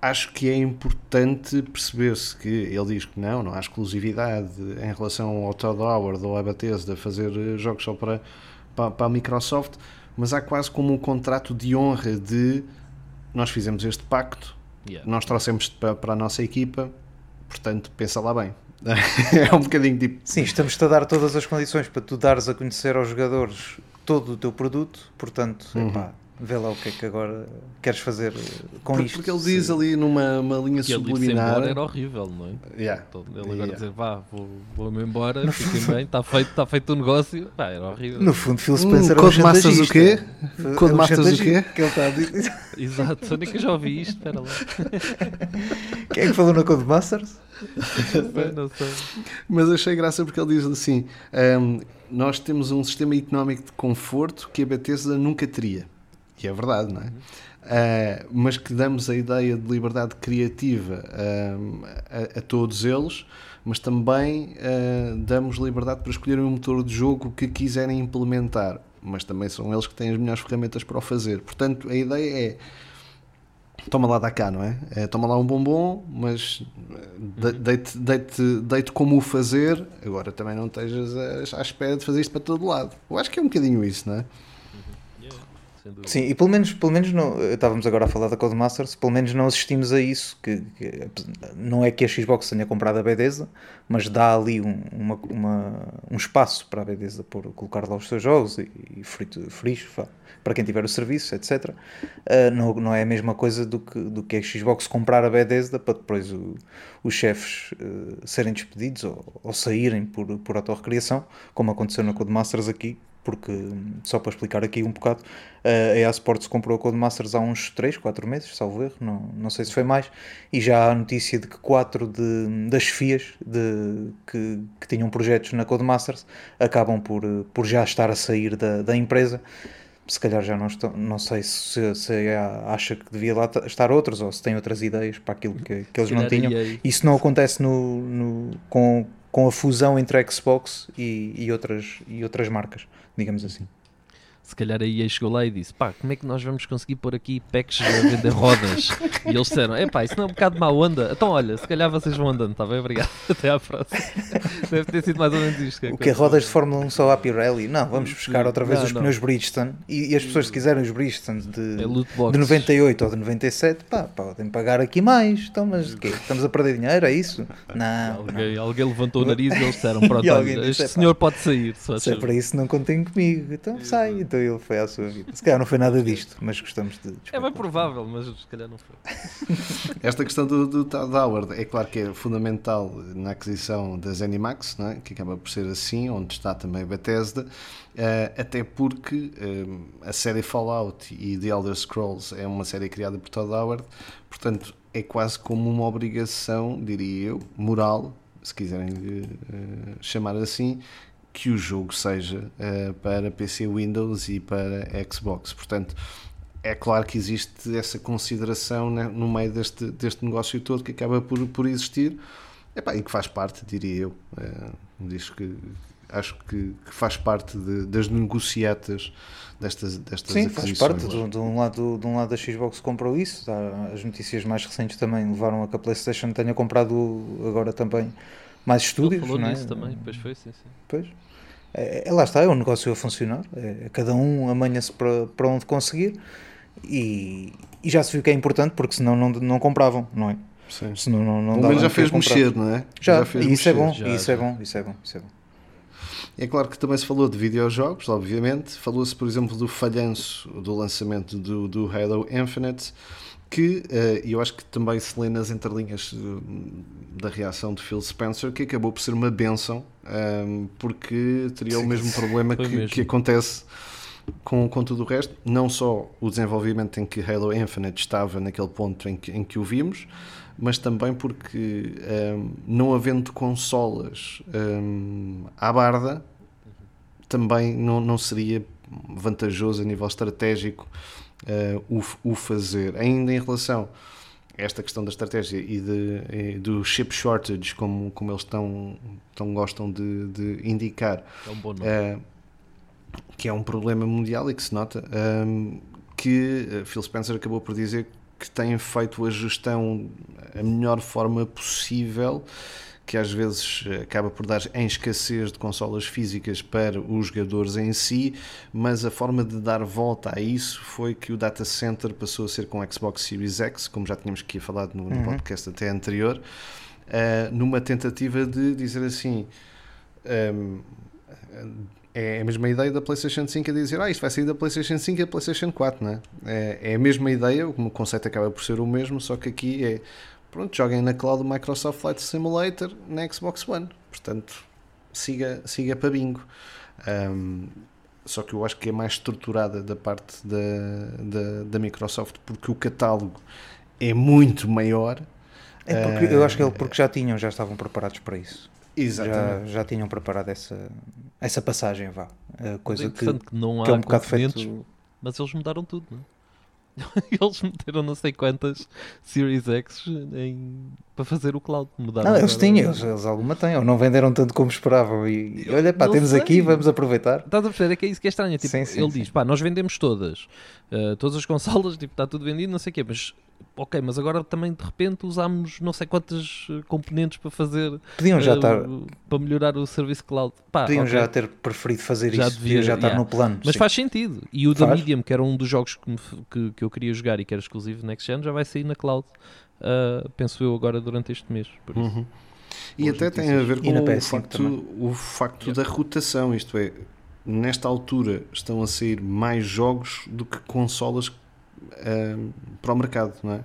acho que é importante perceber-se que ele diz que não, não há exclusividade em relação ao Todd Howard ou à Bethesda fazer eh, jogos só para, para, para a Microsoft, mas há quase como um contrato de honra de nós fizemos este pacto,
Yeah.
nós trouxemos para, para a nossa equipa, portanto, pensa lá bem. é um bocadinho tipo.
Sim, estamos-te a dar todas as condições para tu dares a conhecer aos jogadores todo o teu produto, portanto,
Uhum.
epá, vê lá o que é que agora queres fazer com
Porque,
isto.
porque ele diz
Se-
ali numa uma linha
Que ele
subliminar.
embora era horrível, não é?
Yeah.
Então, Ele agora
Yeah.
dizer, vá, vou- vou-me embora, fiquem bem, está feito, está feito o negócio. Pá, era horrível.
No fundo, Phil
Hum,
Spencer é um
Codemasters o quê?
É um
Codemasters o quê?
Que ele está a dizer.
Exato, onde é que eu já ouvi isto? Espera lá.
Quem é que falou na Codemasters?
Não sei, não sei.
Mas achei graça porque ele diz assim: "Ahm, Nós temos um sistema económico de conforto que a Bethesda nunca teria. E é verdade, não é? Ah, mas que damos a ideia de liberdade criativa ahm, a, a todos eles, mas também ah, damos liberdade para escolherem um motor de jogo que quiserem implementar. Mas também são eles que têm as melhores ferramentas para o fazer. Portanto, a ideia é toma lá da cá, não é? É, toma lá um bombom, mas eh, de- deite, deite, deite como o fazer, agora também não estejas à- espera de fazer isto para todo lado. Eu acho que é um bocadinho isso, não é?
Dúvida.
Sim, e pelo menos, pelo menos não, estávamos agora a falar da Codemasters, pelo menos não assistimos a isso, que, que não é que a Xbox tenha comprado a Bethesda, mas dá ali um, uma, uma- um espaço para a Bethesda por colocar lá os seus jogos e, e frito, frios, vá, para quem tiver o serviço, etc. Ah, não, não é a mesma coisa do que, do que a Xbox comprar a Bethesda para depois o- os chefes eh, serem despedidos ou, ou saírem por, por autorrecriação, como aconteceu na Codemasters aqui, porque, só para explicar aqui um bocado, a EA Sports comprou a Codemasters há uns 3, 4 meses, salvo erro, não, não sei se foi mais, e já há notícia de que 4 de, das FIAs de, que, que tinham projetos na Codemasters acabam por, por já estar a sair da, da empresa. Se calhar já não não sei se, se EA acha que devia lá ta- estar outros ou se tem outras ideias para aquilo que, que eles não tinham. Isso não acontece no, no- com, com a fusão entre a Xbox e, e, outras, e outras marcas, digamos assim.
Se calhar a EA chegou lá e disse: pá, como é que nós vamos conseguir pôr aqui packs a vender rodas? e eles disseram: é pá, isso não é um bocado má onda. Então olha, se calhar vocês vão andando, está bem? Obrigado. Até à próxima. Deve ter sido mais ou menos isto.
O que é rodas de Fórmula 1 só a Pirelli? Não, vamos buscar outra vez
Não,
os
não.
pneus Bridgestone e, e as pessoas que quiserem os Bridgestone de,
É
de
boxes.
98 ou de 97, pá, podem pagar aqui mais. Então, mas o quê? Estamos a perder dinheiro? É isso? Não, não.
Alguém, alguém levantou o nariz e eles disseram: pronto,
alguém
olha,
disse,
este
"Epá,
senhor pode sair. Só
Se é para isso, não contem comigo. Então sai. Então ele foi à sua vida. Se calhar não foi nada disto, mas gostamos de.
É bem provável, mas se calhar não foi.
Esta questão do, do Todd Howard é claro que é fundamental na aquisição da Zenimax, é? que acaba por ser assim, onde está também a Bethesda, eh, até porque eh, a série Fallout e The Elder Scrolls é uma série criada por Todd Howard, portanto é quase como uma obrigação, diria eu, moral, se quiserem eh, chamar assim, que o jogo seja eh, para PC Windows e para Xbox. Portanto, é claro que existe essa consideração né, no meio deste, deste negócio todo que acaba por, por existir Epá, e que faz parte, diria eu. Eh, diz que acho que, que faz parte de- das negociatas destas, destas
Sim, faz parte. De, de um lado, de um lado a Xbox comprou isso. Há- As notícias mais recentes também levaram a que a PlayStation tenha comprado agora também mais
Ele
estúdios.
falou
não é?
nisso também, pois foi, sim, sim.
Pois. É, é- lá está, é um negócio a funcionar. É, cada um amanha-se para, para onde conseguir e, e já se viu que é importante porque senão não, não compravam, não é?
Sim.
Senão não, não
Pelo
dava
menos já fez mexer, não é?
Já,
fez
e isso é
mexer.
bom,
Já,
isso é
já.
bom, isso é bom, isso é bom.
É claro que também se falou de videojogos, obviamente. Falou-se, por exemplo, do falhanço do lançamento do, do Halo Infinite, que eh, eu acho que também se lê nas entrelinhas eh, da reação de Phil Spencer, que acabou por ser uma benção, ehm, porque teria o mesmo problema que,
mesmo.
que acontece com, com tudo o resto, não só o desenvolvimento em que Halo Infinite estava naquele ponto em que, em que o vimos, mas também porque um, não havendo consolas um, à barda, também não, não seria vantajoso a nível estratégico uh, o, o fazer. Ainda em relação a esta questão da estratégia e, de, e do chip shortage, como, como eles tão, tão gostam de, de indicar,
É um bom nome.
uh, que é um problema mundial e que se nota, um, que uh, Phil Spencer acabou por dizer que têm feito a gestão a melhor forma possível, que às vezes acaba por dar em escassez de consolas físicas para os jogadores em si, mas a forma de dar volta a isso foi que o data center passou a ser com Xbox Series X, como já tínhamos aqui falado no, no podcast até anterior, uh, numa tentativa de dizer assim. Um, é a mesma ideia da PlayStation 5 a dizer ah, isto vai sair da PlayStation 5 e da PlayStation 4, não é? é? É a mesma ideia, o conceito acaba por ser o mesmo, só que aqui é pronto, joguem na cloud do Microsoft Flight Simulator na Xbox One, portanto siga, siga para bingo. Um, só que eu acho que é mais estruturada da parte da, da, da Microsoft porque o catálogo é muito maior.
É porque, eu acho que é porque já tinham, já estavam preparados para isso.
Exatamente.
Já, já tinham preparado essa, essa passagem, vá. A coisa
é
que,
que, não
que é
há
um bocado feito.
mas eles mudaram tudo, não é? Eles meteram não sei quantas Series X em... para fazer o cloud. Mudaram
Não, eles tinham, eles, eles alguma têm, ou não venderam tanto como esperavam. E, e olha, pá, temos
sei.
aqui, vamos aproveitar.
Estás a perceber? É que é isso que é estranho. Tipo,
Sim, sim,
ele
sim.
diz: pá, nós vendemos todas, uh, todas as consolas, tipo, está tudo vendido, não sei o quê, mas ok, mas agora também de repente usámos não sei quantas uh, componentes para fazer
Podiam já
uh,
estar,
para melhorar o serviço cloud. Pá,
podiam
ok.
já ter preferido fazer
Já
isso,
devia-
devia já estar
yeah.
no plano.
Mas
sim.
faz sentido. E o da
Faz.
Medium, que era um dos jogos que, me que, que eu queria jogar e que era exclusivo Next Gen, já vai sair na cloud. uh, penso eu agora durante este mês. Por isso.
Uhum. E
Boas
até tem a ver com o
PS5
facto,
também.
o facto
Yeah.
da rotação, isto é, nesta altura estão a sair mais jogos do que consolas ahm, para o mercado, não é?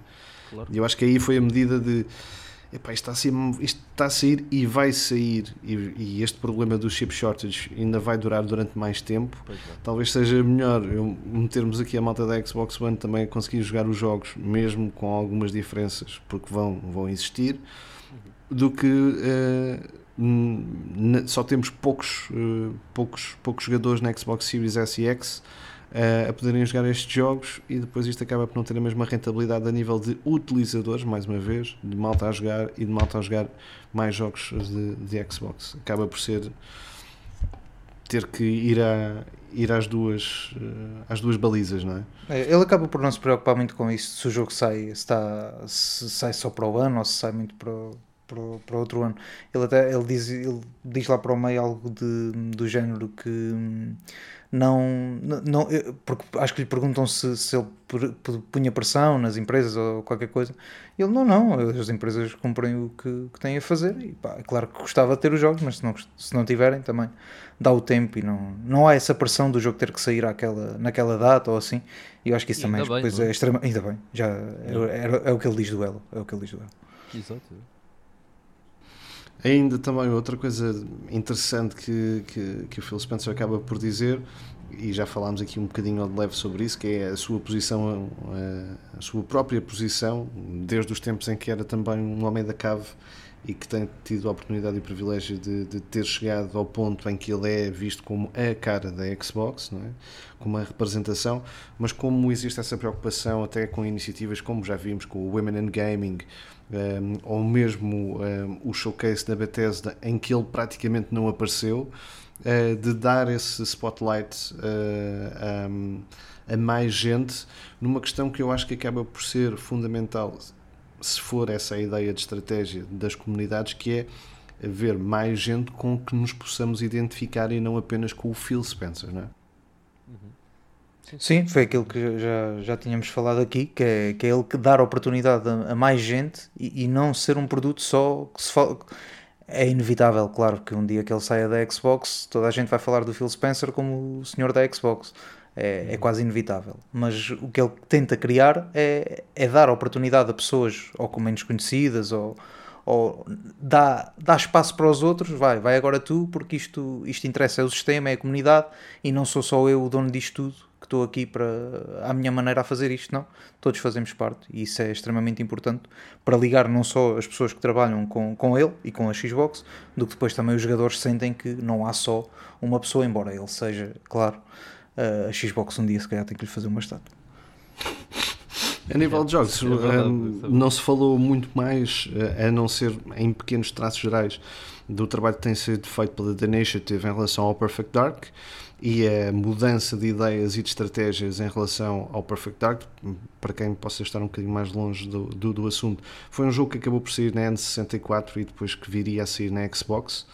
Claro.
E eu acho que aí foi a medida de epá, isto, está a sair, isto está a sair e vai sair, e, e este problema do chip shortage ainda vai durar durante mais tempo.
É.
Talvez seja melhor eu metermos aqui a malta da Xbox One também a conseguir jogar os jogos, mesmo com algumas diferenças, porque vão, vão existir, do que n- só temos poucos, eh, poucos, poucos jogadores na Xbox Series S e X eh, a poderem jogar estes jogos e depois isto acaba por não ter a mesma rentabilidade a nível de utilizadores, mais uma vez, de malta a jogar e de malta a jogar mais jogos de, de Xbox. Acaba por ser ter que ir, a, ir às, duas, eh, às duas balizas, não é?
É, Ele acaba por não se preocupar muito com isso, se o jogo sai, se, está, se sai só para o ano ou se sai muito para, para, para outro ano. Ele, até, ele, diz, ele diz lá para o meio algo de, do género que hum, não, não eu- porque acho que lhe perguntam se, se ele pu- pu- punha pressão nas empresas ou qualquer coisa. Ele não, não, as empresas cumprem o que, que têm a fazer e pá, é claro que gostava de ter os jogos, mas se não, se não tiverem também dá o tempo e não, não há essa pressão do jogo ter que sair àquela, naquela data ou assim. E eu acho que isso
E
também
ainda bem,
depois
é?
é extrema, ainda bem, já é, é, é o que ele diz do Elo, é o que ele diz do Elo.
Exato.
Ainda também outra coisa interessante que, que, que o Phil Spencer acaba por dizer, e já falámos aqui um bocadinho de leve sobre isso, que é a sua posição, a, a sua própria posição, desde os tempos em que era também um homem da cave e que tem tido a oportunidade e o privilégio de, de ter chegado ao ponto em que ele é visto como a cara da Xbox, não é? como a representação, mas como existe essa preocupação até com iniciativas como já vimos com o Women in Gaming, um, ou mesmo um, o showcase da Bethesda em que ele praticamente não apareceu, uh, de dar esse spotlight uh, um, a mais gente numa questão que eu acho que acaba por ser fundamental, se for essa a ideia de estratégia das comunidades, que é haver mais gente com que nos possamos identificar e não apenas com o Phil Spencer, não é?
Sim, foi aquilo que já, já tínhamos falado aqui, que é, que é ele que dar oportunidade a, a mais gente e, e não ser um produto só que se fala. É inevitável, claro, que um dia que ele saia da Xbox, toda a gente vai falar do Phil Spencer como o senhor da Xbox. É, é quase inevitável. Mas o que ele tenta criar é, é dar oportunidade a pessoas ou com menos conhecidas ou, ou dá, dá espaço para os outros, vai, vai agora tu, porque isto, isto interessa é o sistema, é a comunidade e não sou só eu o dono disto tudo estou aqui para à minha maneira a fazer isto, não. Todos fazemos parte e isso é extremamente importante para ligar não só as pessoas que trabalham com, com ele e com a Xbox, do que depois também os jogadores sentem que não há só uma pessoa, embora ele seja, claro, a Xbox um dia se calhar tem que lhe fazer uma estátua.
A nível de jogos, é verdade, um, não se falou muito mais, a não ser em pequenos traços gerais, do trabalho que tem sido feito pela The Initiative em relação ao Perfect Dark e a mudança de ideias e de estratégias em relação ao Perfect Dark, para quem possa estar um bocadinho mais longe do, do, do assunto, foi um jogo que acabou por sair na N64 e depois que viria a sair na Xbox.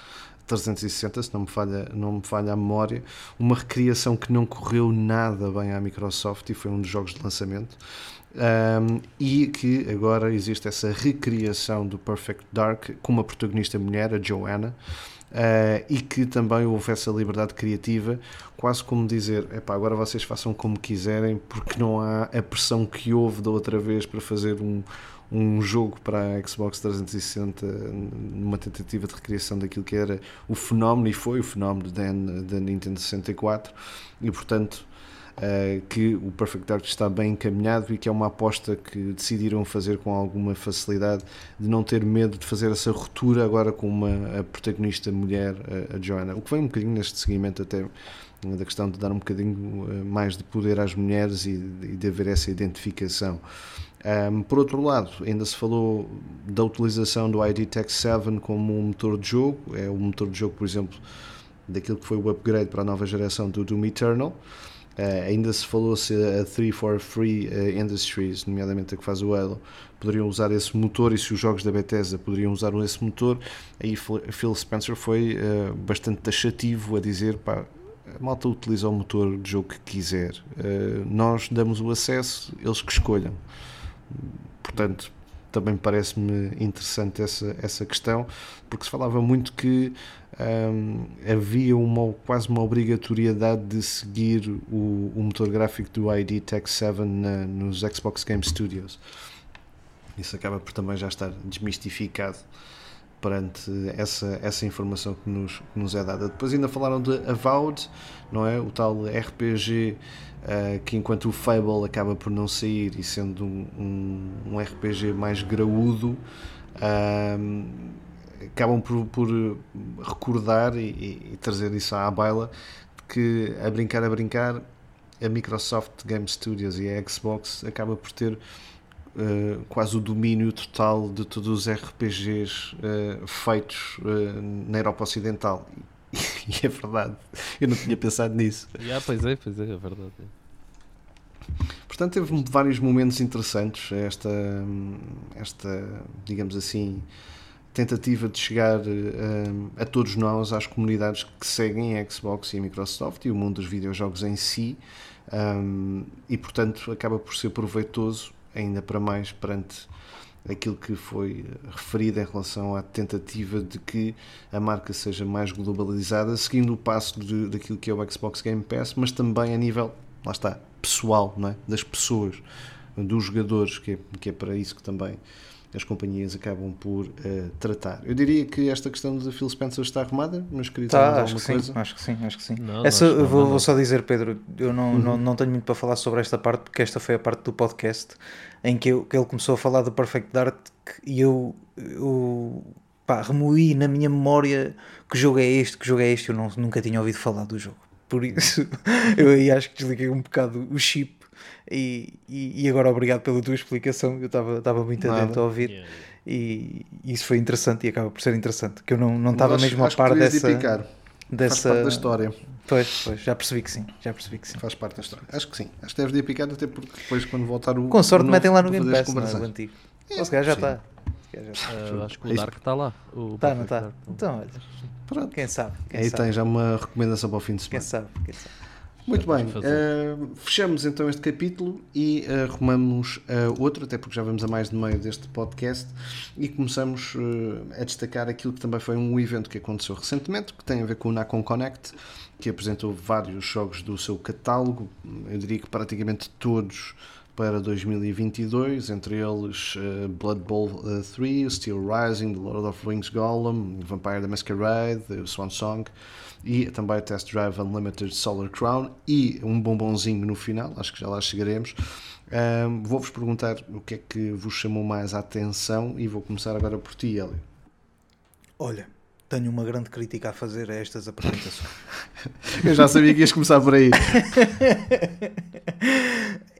360, se não me falha, não me falha a memória, uma recriação que não correu nada bem à Microsoft e foi um dos jogos de lançamento. Um, e que agora existe essa recriação do Perfect Dark com uma protagonista mulher, a Joanna, uh, e que também houve essa liberdade criativa, quase como dizer: agora vocês façam como quiserem, porque não há a pressão que houve da outra vez para fazer um, um jogo para a Xbox 360 numa tentativa de recriação daquilo que era o fenómeno e foi o fenómeno da Nintendo 64 e portanto uh, que o Perfect Dark está bem encaminhado e que é uma aposta que decidiram fazer com alguma facilidade de não ter medo de fazer essa ruptura agora com uma protagonista mulher, a Joanna, o que vem um bocadinho neste seguimento até da questão de dar um bocadinho eh, mais de poder às mulheres e de haver essa identificação. Um, por outro lado, ainda se falou da utilização do ID Tech 7 como um motor de jogo, é o motor de jogo, por exemplo, daquilo que foi o upgrade para a nova geração do Doom Eternal. Uh, ainda se falou se a 343 uh, Industries, nomeadamente a que faz o Halo, poderiam usar esse motor e se os jogos da Bethesda poderiam usar esse motor. Aí Phil Spencer foi uh, bastante taxativo a dizer: pá, a malta utiliza o motor de jogo que quiser, uh, nós damos o acesso, eles que escolham. Portanto, também parece-me interessante essa, essa questão, porque se falava muito que um, havia uma, quase uma obrigatoriedade de seguir o, o motor gráfico do ID Tech 7 na, nos Xbox Game Studios. Isso acaba por também já estar desmistificado perante essa, essa informação que nos, que nos é dada. Depois ainda falaram de Avowed, não é? O tal RPG uh, que enquanto o Fable acaba por não sair e sendo um, um, um RPG mais graúdo, uh, acabam por, por recordar e, e, trazer isso à baila que a brincar a brincar a Microsoft Game Studios e a Xbox acaba por ter uh, quase o domínio total de todos os RPGs uh, feitos na Europa Ocidental e é verdade, eu não tinha pensado nisso.
Yeah, pois é, pois é, é verdade.
Portanto, teve vários momentos interessantes esta, esta digamos assim, tentativa de chegar uh, a todos nós, às comunidades que seguem a Xbox e a Microsoft e o mundo dos videojogos em si, um, e portanto acaba por ser proveitoso, ainda para mais perante aquilo que foi referido em relação à tentativa de que a marca seja mais globalizada, seguindo o passo de, daquilo que é o Xbox Game Pass, mas também a nível, lá está, pessoal, não é? das pessoas, dos jogadores, que é, que é para isso que também as companhias acabam por uh, tratar. Eu diria que esta questão de Phil Spencer está arrumada, mas queria
tá, acho que coisa? sim, acho que sim, acho que sim. Não, essa, não, vou, vou, só dizer, Pedro, eu não, uhum. não, não tenho muito para falar sobre esta parte, porque esta foi a parte do podcast em que, eu, que ele começou a falar do Perfect Dark e eu, eu pá, remoí na minha memória que jogo é este, que jogo é este, eu não, nunca tinha ouvido falar do jogo. Por isso, eu aí acho que desliguei um bocado o chip e, e, e, agora obrigado pela tua explicação. Eu estava muito atento a ouvir yeah. E, e, isso foi interessante e acaba por ser interessante. Que eu não estava mesmo a par dessa.
Dessa... Faz parte da história.
Pois, pois, já percebi que sim. Já percebi que sim.
Faz parte da história. Acho que sim. Acho que deves de picar até porque depois quando voltar o.
Com sorte o metem lá no Game Pass, não é, o antigo. É, Ou se calhar já está.
Uh, acho que o Dark está lá.
Está, não está? Então, olha. Pronto. Quem sabe? Quem
Aí
sabe.
tem já uma recomendação para o fim de semana.
Quem sabe? Quem sabe?
Muito bem, uh, fechamos então este capítulo e uh, arrumamos uh, outro, até porque já vamos a mais de meio deste podcast e começamos a destacar aquilo que também foi um evento que aconteceu recentemente, que tem a ver com o Nacon Connect, que apresentou vários jogos do seu catálogo, eu diria que praticamente todos para 2022, entre eles uh, Blood Bowl uh, 3, Steel Rising, The Lord of the Rings Golem, Vampire the Masquerade, The Swan Song e também Test Drive Unlimited Solar Crown e um bombonzinho no final, acho que já lá chegaremos. Um, Vou-vos perguntar o que é que vos chamou mais a atenção e vou começar agora por ti, Hélio.
Olha, tenho uma grande crítica a fazer a estas apresentações.
Eu já sabia que ias começar por aí.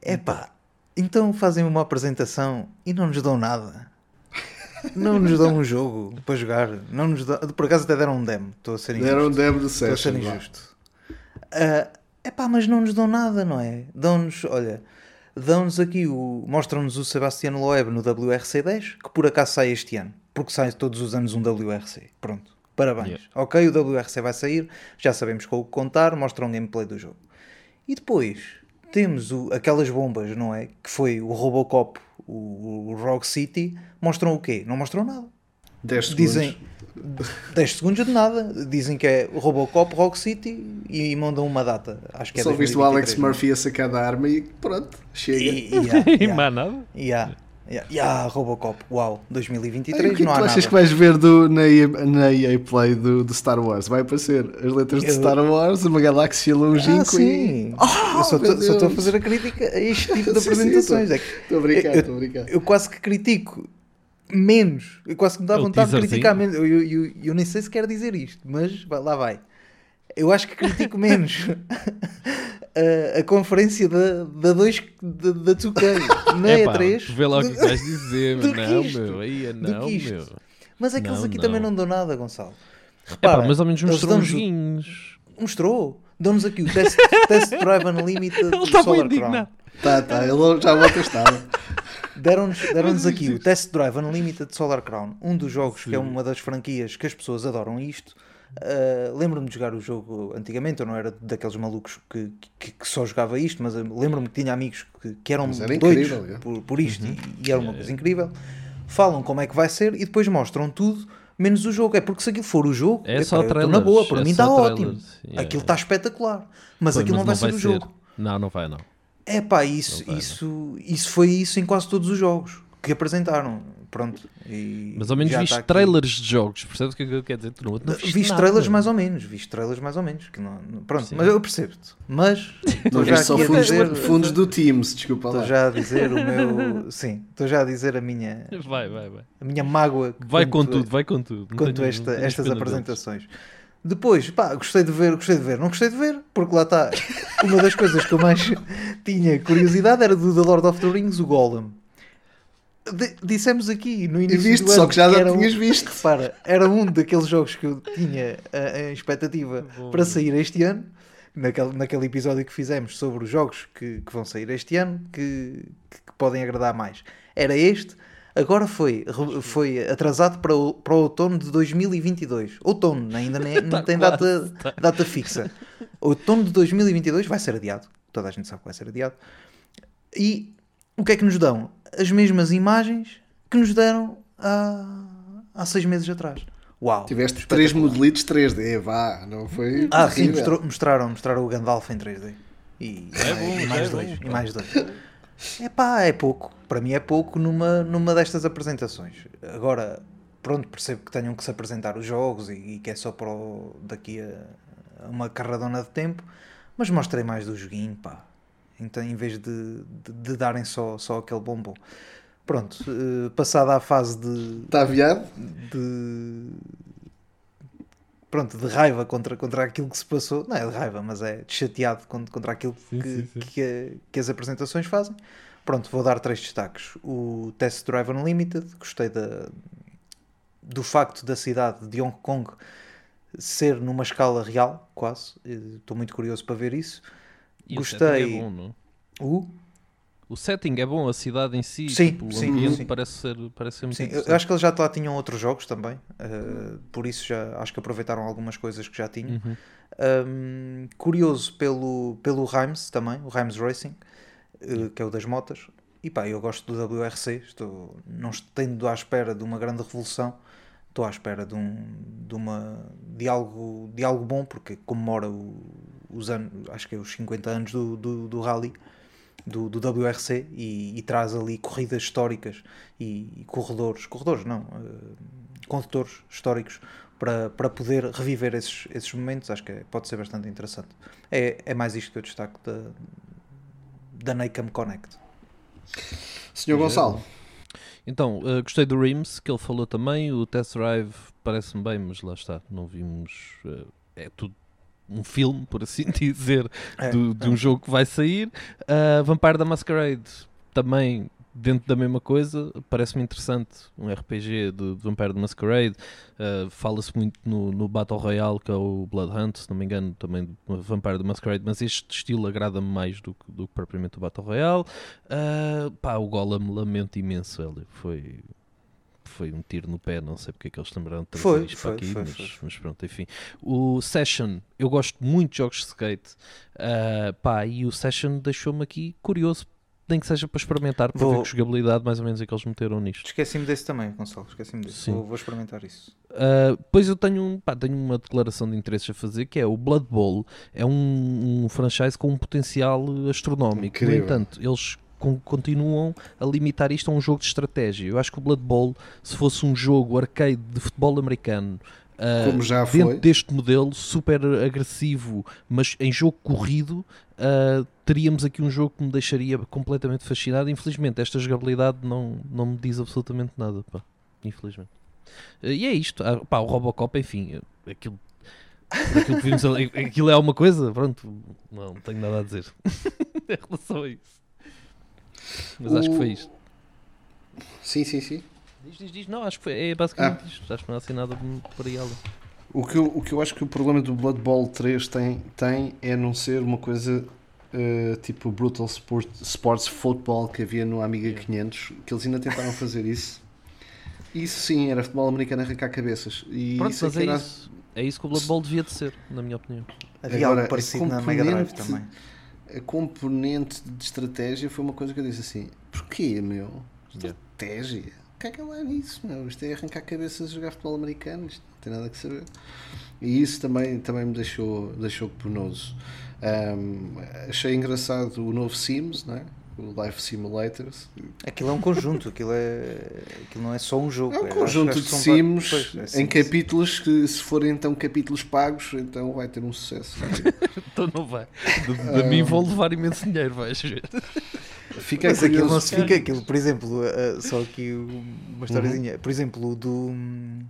Epá, então fazem uma apresentação e não nos dão nada. Não nos dão um jogo para jogar. Não nos dão... Por acaso até deram um demo. Estou a ser injusto.
Deram um demo do
Estou a ser
session.
injusto. É epá, mas não nos dão nada, não é? Dão-nos, olha, dão-nos aqui o. Mostram-nos o Sebastiano Loeb no WRC10, que por acaso sai este ano. Porque sai todos os anos um WRC. Pronto. Parabéns.
Yeah.
Ok, o WRC vai sair, já sabemos com o que contar, mostram um gameplay do jogo. E depois temos o- aquelas bombas, não é? Que foi o Robocop, o, o Rogue City. Mostram o quê? Não mostram nada.
10 segundos.
Dizem 10 segundos de nada. Dizem que é o Robocop, Rock City e mandam uma data. Acho que é
Só viste o Alex
2023,
Murphy a sacar da arma e pronto, chega.
E, e, yeah,
E mais nada.
yeah, yeah, yeah, Robocop, uau,
Ai,
2023
o que é
não
que
há
tu achas
nada.
que vais ver do, na, EA, na EA Play do, do Star Wars? Vai aparecer as letras de Star Wars, uma galáxia longínqua
Ah, sim.
e... Oh,
eu só
meu
estou a fazer a crítica a este tipo de
Sim,
apresentações.
tô-
é que
Estou a brincar,
eu-
estou a brincar.
eu quase que critico menos. Eu quase que me dá
É
vontade de criticar menos. Eu, eu, eu, eu nem sei se quero dizer isto, mas lá vai. Eu acho que critico menos a, a conferência da, da 2 da, da 2K na
Epá,
E3.
tu vê lá o que
do-
vais dizer,
do
não,
isto?
meu. Não,
que isto?
meu.
Mas aqueles
Não,
aqui
não.
também não dão nada, Gonçalo. Repara,
mas ao menos mostrou uns joguinhos.
Mostrou. Dão-nos aqui o Test, test Drive Unlimited
Ele
do
estava
Solar
indignado.
Crown.
Tá, tá, ele já volta estava.
Deram-nos deram aqui o Test Drive Unlimited Solar Crown, um dos jogos que é uma das franquias que as pessoas adoram isto. Uh, lembro-me de jogar o jogo antigamente, eu não era daqueles malucos que, que, que só jogava isto, mas eu lembro-me que tinha amigos que, que eram
Mas era
doidos
incrível, é.
por, por isto e, e era uma coisa incrível. Falam como é que vai ser e depois mostram tudo, menos o jogo. É porque se aquilo for o jogo,
É
epá,
só
estou na
trailers,
boa, para
é
mim está ótimo.
trailers, yeah.
Aquilo está espetacular, mas aquilo não vai ser o jogo.
Não, não vai, não.
É pá, isso,
vai,
isso, isso foi isso em quase todos os jogos que apresentaram. Pronto. E
Mas ao menos viste
aqui.
trailers de jogos, percebes o que é que eu quero dizer? Tu outro não viste,
Viste
nada.
trailers mais ou menos, viste trailers mais ou menos. Que não, não- pronto,
Sim.
mas eu percebo-te. Mas
Não
estou já
viste só
aqui a
fundos,
dizer.
fundos do Teams, desculpa
Estou já a dizer o meu. Sim, estou já a dizer a minha,
Vai, vai, vai.
a minha mágoa.
Vai com tudo, vai com tudo. Não
quanto esta-
não
estas
pena deles.
apresentações. Depois, pá, gostei de ver, gostei de ver, não gostei de ver, porque lá está. Uma das coisas que eu mais tinha curiosidade era do The Lord of the Rings, o Golem. De- dissemos aqui no
E
início
viste,
do
só
ano
que já
era
não tinhas
um,
visto.
Repara, era um daqueles jogos que eu tinha a, a expectativa para sair este ano, naquele, naquele episódio que fizemos sobre os jogos que, que vão sair este ano, que, que- que podem agradar mais. Era este, agora foi, foi atrasado para o, para o outono de 2022. Outono, ainda nem, não
Tá
tem
quase,
data,
tá.
data fixa. Outono de 2022 vai ser adiado, toda a gente sabe que vai ser adiado. E o que é que nos dão? As mesmas imagens que nos deram há, há seis meses atrás. Uau!
Tiveste três modelitos 3D, vá, não foi?
Ah, sim, mostrou- mostraram, mostraram o Gandalf em 3D. E,
É bom,
e mais
é
dois.
bom,
e mais dois. É pá, é pouco. Para mim é pouco numa, numa destas apresentações. Agora, pronto, percebo que tenham que se apresentar os jogos e, e que é só para o- daqui a, a uma carradona de tempo. Mas mostrei mais do joguinho, pá. Então, em vez de, de, de darem só, só aquele bombom. Pronto, eh, passada a fase de,
Está aviado?
de pronto, de raiva contra, contra aquilo que se passou, não é de raiva, mas é de chateado contra, contra aquilo
Sim,
que,
sim, sim.
Que, que as apresentações fazem. Pronto, vou dar três destaques. O Test Drive Unlimited, gostei da, do facto da cidade de Hong Kong ser numa escala real, quase. Eh, Estou muito curioso para ver isso.
E o
Gostei.
setting É bom, não?
O
O setting é bom, a cidade em si,
Sim,
tipo, o
sim,
ambiente
sim.
parece ser, parece ser muito
Sim, eu acho que eles já lá tinham outros jogos também, eh, por isso já acho que aproveitaram algumas coisas que já tinham.
Uhum.
Um, curioso pelo, pelo Rhymes também, o Rhymes Racing, eh, que é o das motas. E pá, eu gosto do WRC, estou, não estendo à espera de uma grande revolução, estou à espera de, um, de, uma, de, algo, de algo bom, porque comemora o- os anos, acho que é os 50 anos do, do, do Rally. do, do WRC e, e, traz ali corridas históricas e, e corredores, corredores não, uh, condutores históricos para, para poder reviver esses, esses momentos, acho que é, pode ser bastante interessante. É, é mais isto que eu destaco da, da NACAM Connect.
Senhor Gonçalo.
Então, uh, gostei do Rims, que ele falou também. O Test Drive parece-me bem, mas lá está, não vimos. Uh, é tudo um filme, por assim dizer, é, do, de um é. jogo que vai sair. Uh, Vampire da Masquerade também dentro da mesma coisa, parece-me interessante um RPG de, de Vampire the Masquerade. Uh, Fala-se muito no, no, Battle Royale, que é o Blood Hunt, se não me engano, também do Vampire the Masquerade, mas este estilo agrada-me mais do que, do que propriamente o Battle Royale. Uh, pá, o Golem lamento imenso, ele foi foi um tiro no pé, não sei porque é que eles lembraram de
trazer isto para aqui,
foi, mas, foi. mas, pronto, enfim. O Session, eu gosto muito de jogos de skate, uh, pá, e o Session deixou-me aqui curioso nem que seja para experimentar, para vou... ver que jogabilidade mais ou menos é que eles meteram nisto.
Esqueci-me desse também, Gonçalo, esqueci-me desse. Vou, vou, experimentar isso.
Uh, pois eu tenho, pá, tenho uma declaração de interesse a fazer, que é o Blood Bowl é um, um franchise com um potencial astronómico. Incrível. No entanto, eles continuam a limitar isto a um jogo de estratégia. Eu acho que o Blood Bowl, se fosse um jogo arcade de futebol americano, Uh,
Como já
dentro
foi.
deste modelo super agressivo, mas em jogo corrido, uh, teríamos aqui um jogo que me deixaria completamente fascinado. Infelizmente, esta jogabilidade não, não me diz absolutamente nada. Pá. Infelizmente. Uh, e é isto. pá, o Robocop, enfim, aquilo, aquilo que vimos ali, aquilo é alguma coisa. Pronto, não, não tenho nada a dizer em relação a isso. Mas o... acho que foi isto.
Sim, sim, sim.
Diz, diz, diz. Não, acho que foi, é basicamente ah. isto. Acho que não há assim nada por aí além.
O que, eu, o que eu acho que o problema do Blood Bowl 3 tem, tem é não ser uma coisa uh, tipo Brutal Sport, Sports Football que havia no Amiga 500, que eles ainda tentaram fazer isso. Isso sim, era futebol americano arrancar cabeças. E
Pronto,
isso
mas é, era... isso. é isso que o Blood Bowl devia de ser, na minha opinião.
Havia Agora, algo parecido na Mega Drive também.
A componente de estratégia foi uma coisa que eu disse assim: porquê, meu? Estratégia? caga lá nisso, meu. Isto é arrancar cabeças de jogar futebol americano, isto não tem nada que saber. E isso também, também me deixou, deixou penoso. Um, achei engraçado o novo Sims, não é? O Life Simulators.
Aquilo é um conjunto, aquilo, é, aquilo não é só um jogo.
É um é, conjunto de Sims pois, é em capítulos que, se forem então capítulos pagos, então vai ter um sucesso.
então não vai. De, de um... mim vão levar imenso dinheiro, vais ver.
Fica Mas aquilo não se fica aquilo. Por exemplo, uh, só aqui uma historiazinha. Uhum. Por exemplo, o do um,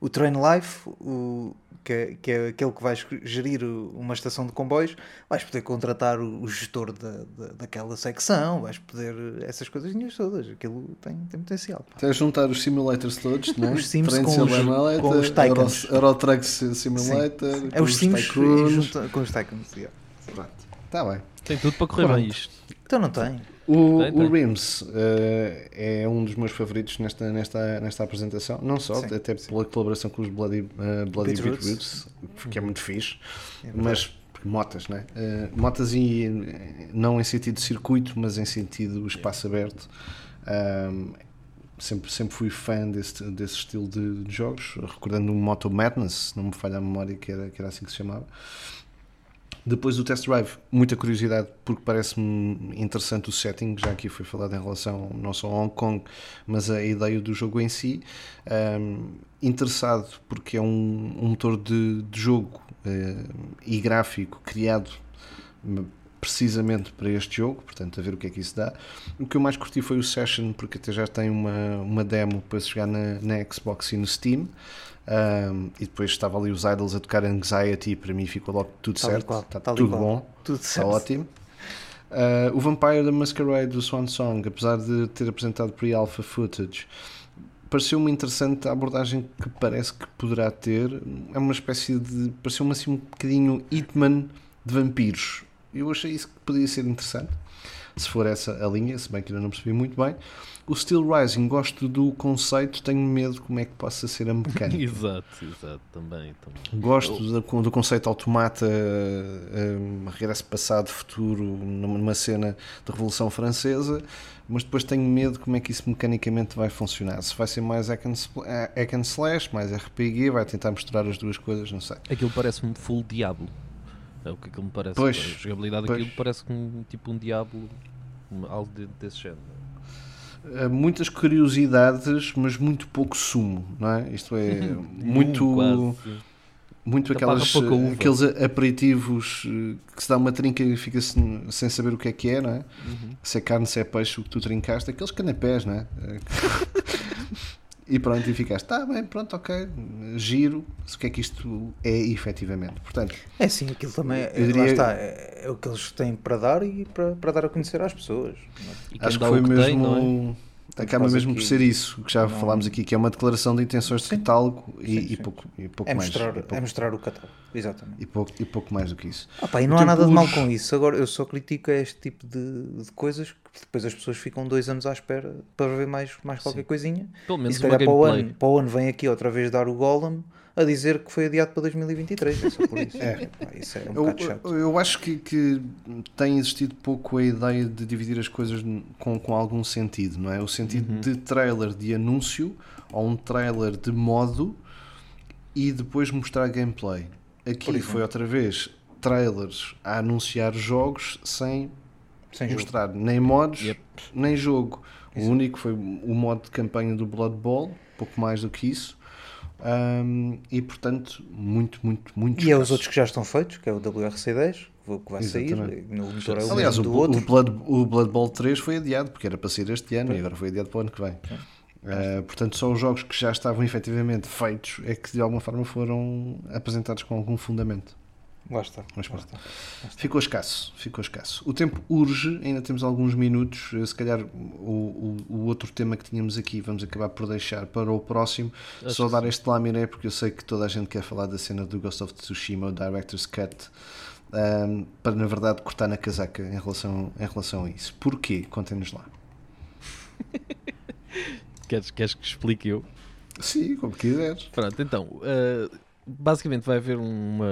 o Train Life, o, que, é, que é aquele que vais gerir uma estação de comboios, vais poder contratar o, o gestor da, da, daquela secção, vais poder essas coisas todas. Aquilo tem, tem potencial.
Até juntar os simulators todos, não é?
Os Sims com os, com os
Tycoons. Euro, Simulator.
Sim. É os Sims junto, com os Tycoons. Yeah.
Está bem.
Tem tudo para correr bem isto.
Então não tem.
O, tem, o Rims uh, é um dos meus favoritos nesta, nesta, nesta apresentação, não só, sim, até sim. pela colaboração com os Bloody, uh, Bloody Beetroots, que é muito fixe, é mas motas, né? Uh, motas e não em sentido circuito, mas em sentido espaço aberto. Um, sempre, sempre fui fã desse, desse estilo de, de jogos, recordando o Moto Madness, não me falha a memória que era, que era assim que se chamava. Depois do test drive, muita curiosidade, porque parece-me interessante o setting, já aqui foi falado em relação não só a Hong Kong, mas a ideia do jogo em si. Um, interessado, porque é um, um motor de, de jogo uh, e gráfico criado precisamente para este jogo, portanto, a ver o que é que isso dá. O que eu mais curti foi o Session, porque até já tem uma, uma demo para se jogar na, na Xbox e no Steam. Um, e depois estava ali os idols a tocar Anxiety e para mim ficou logo tudo tá certo, está tá tudo bom,
tudo
está ótimo. Uh, o Vampire da Masquerade do Swan Song, apesar de ter apresentado pre-alpha footage, pareceu-me interessante a abordagem que parece que poderá ter. É uma espécie de. pareceu-me assim um bocadinho Hitman de vampiros. Eu achei isso que poderia ser interessante, se for essa a linha, se bem que ainda não percebi muito bem. O Steel Rising, gosto do conceito, tenho medo como é que possa ser a mecânica.
exato, exato, também. também.
Gosto Eu... do, do, conceito automata, um, regresso passado, futuro, numa cena de Revolução Francesa, mas depois tenho medo como é que isso mecanicamente vai funcionar. Se vai ser mais hack and, hack and slash, mais RPG, vai tentar misturar as duas coisas, não sei.
Aquilo parece-me full Diablo. É o que aquilo me parece.
Pois,
a jogabilidade
pois.
daquilo parece como tipo um Diablo Algo de, desse género.
Uh, muitas curiosidades, mas muito pouco sumo, não é? Isto é muito.
Quase.
Muito aquelas, aqueles aperitivos eh, que se dá uma trinca e fica sem, sem saber o que é que é, não é? Se é carne, se é peixe, o que tu trincaste, aqueles canapés, não é? E pronto, e ficaste, tá bem, pronto, ok, giro, o que é que isto é efetivamente. Portanto,
É sim, aquilo também é,
Eu diria-
lá está, é, é o que eles têm para dar e para, para dar a conhecer às pessoas. é?
E quem
acho que foi
o que
mesmo.
tem, não é?
Acaba mesmo
aqui-
por ser isso, que já
não-
falámos aqui, que é uma declaração de intenções de catálogo e,
Sim,
e
sim.
pouco, e pouco
É
mais.
mostrar,
e pouco-
é mostrar o catálogo, exatamente.
e pouco, e pouco mais do que isso.
Ah, pá, e não há nada de mal com isso. Agora, eu só critico este tipo de, de coisas que depois as pessoas ficam dois anos à espera para ver mais, mais qualquer coisinha.
Pelo
E
menos
se
uma
calhar para o, ano, para o ano vem aqui outra vez dar o Golem a dizer que foi adiado para 2023. É só por isso.
É.
Isso é um
Eu,
chato.
eu- acho que, que tem existido pouco a ideia de dividir as coisas com, com algum sentido, não é? O sentido
Uhum.
de trailer de anúncio ou um trailer de modo e depois mostrar gameplay. Aqui foi outra vez trailers a anunciar jogos sem
Sem jogo.
mostrar nem modos
Yep.
nem jogo. O único foi o modo de campanha do Blood Bowl, pouco mais do que isso. Ahm, e portanto, muito, muito, muito
E é os outros que já estão feitos, que é o WRC10, que vai- vai sair.
Exatamente.
No motor é o
Aliás, o,
do
o
outro.
Blood, o Blood Bowl 3 foi adiado, porque era para sair este ano e agora foi adiado para o ano que vem. Ah, portanto, só os jogos que já estavam efetivamente feitos é que de alguma forma foram apresentados com algum fundamento.
Lá está.
Mas
lá
pronto.
está.
Ficou escasso, ficou escasso. O tempo urge, ainda temos alguns minutos. eh, Se calhar o, o, o outro tema que tínhamos aqui vamos acabar por deixar para o próximo.
Acho
Só dar este laminé porque eu sei que toda a gente quer falar da cena do Ghost of Tsushima, o Director's Cut, ahm, para na verdade cortar na casaca em relação, em relação a isso. Porquê? Contem-nos lá.
Queres, queres que explique eu?
Sim, como quiseres.
Pronto, então, uh, basicamente vai haver uma,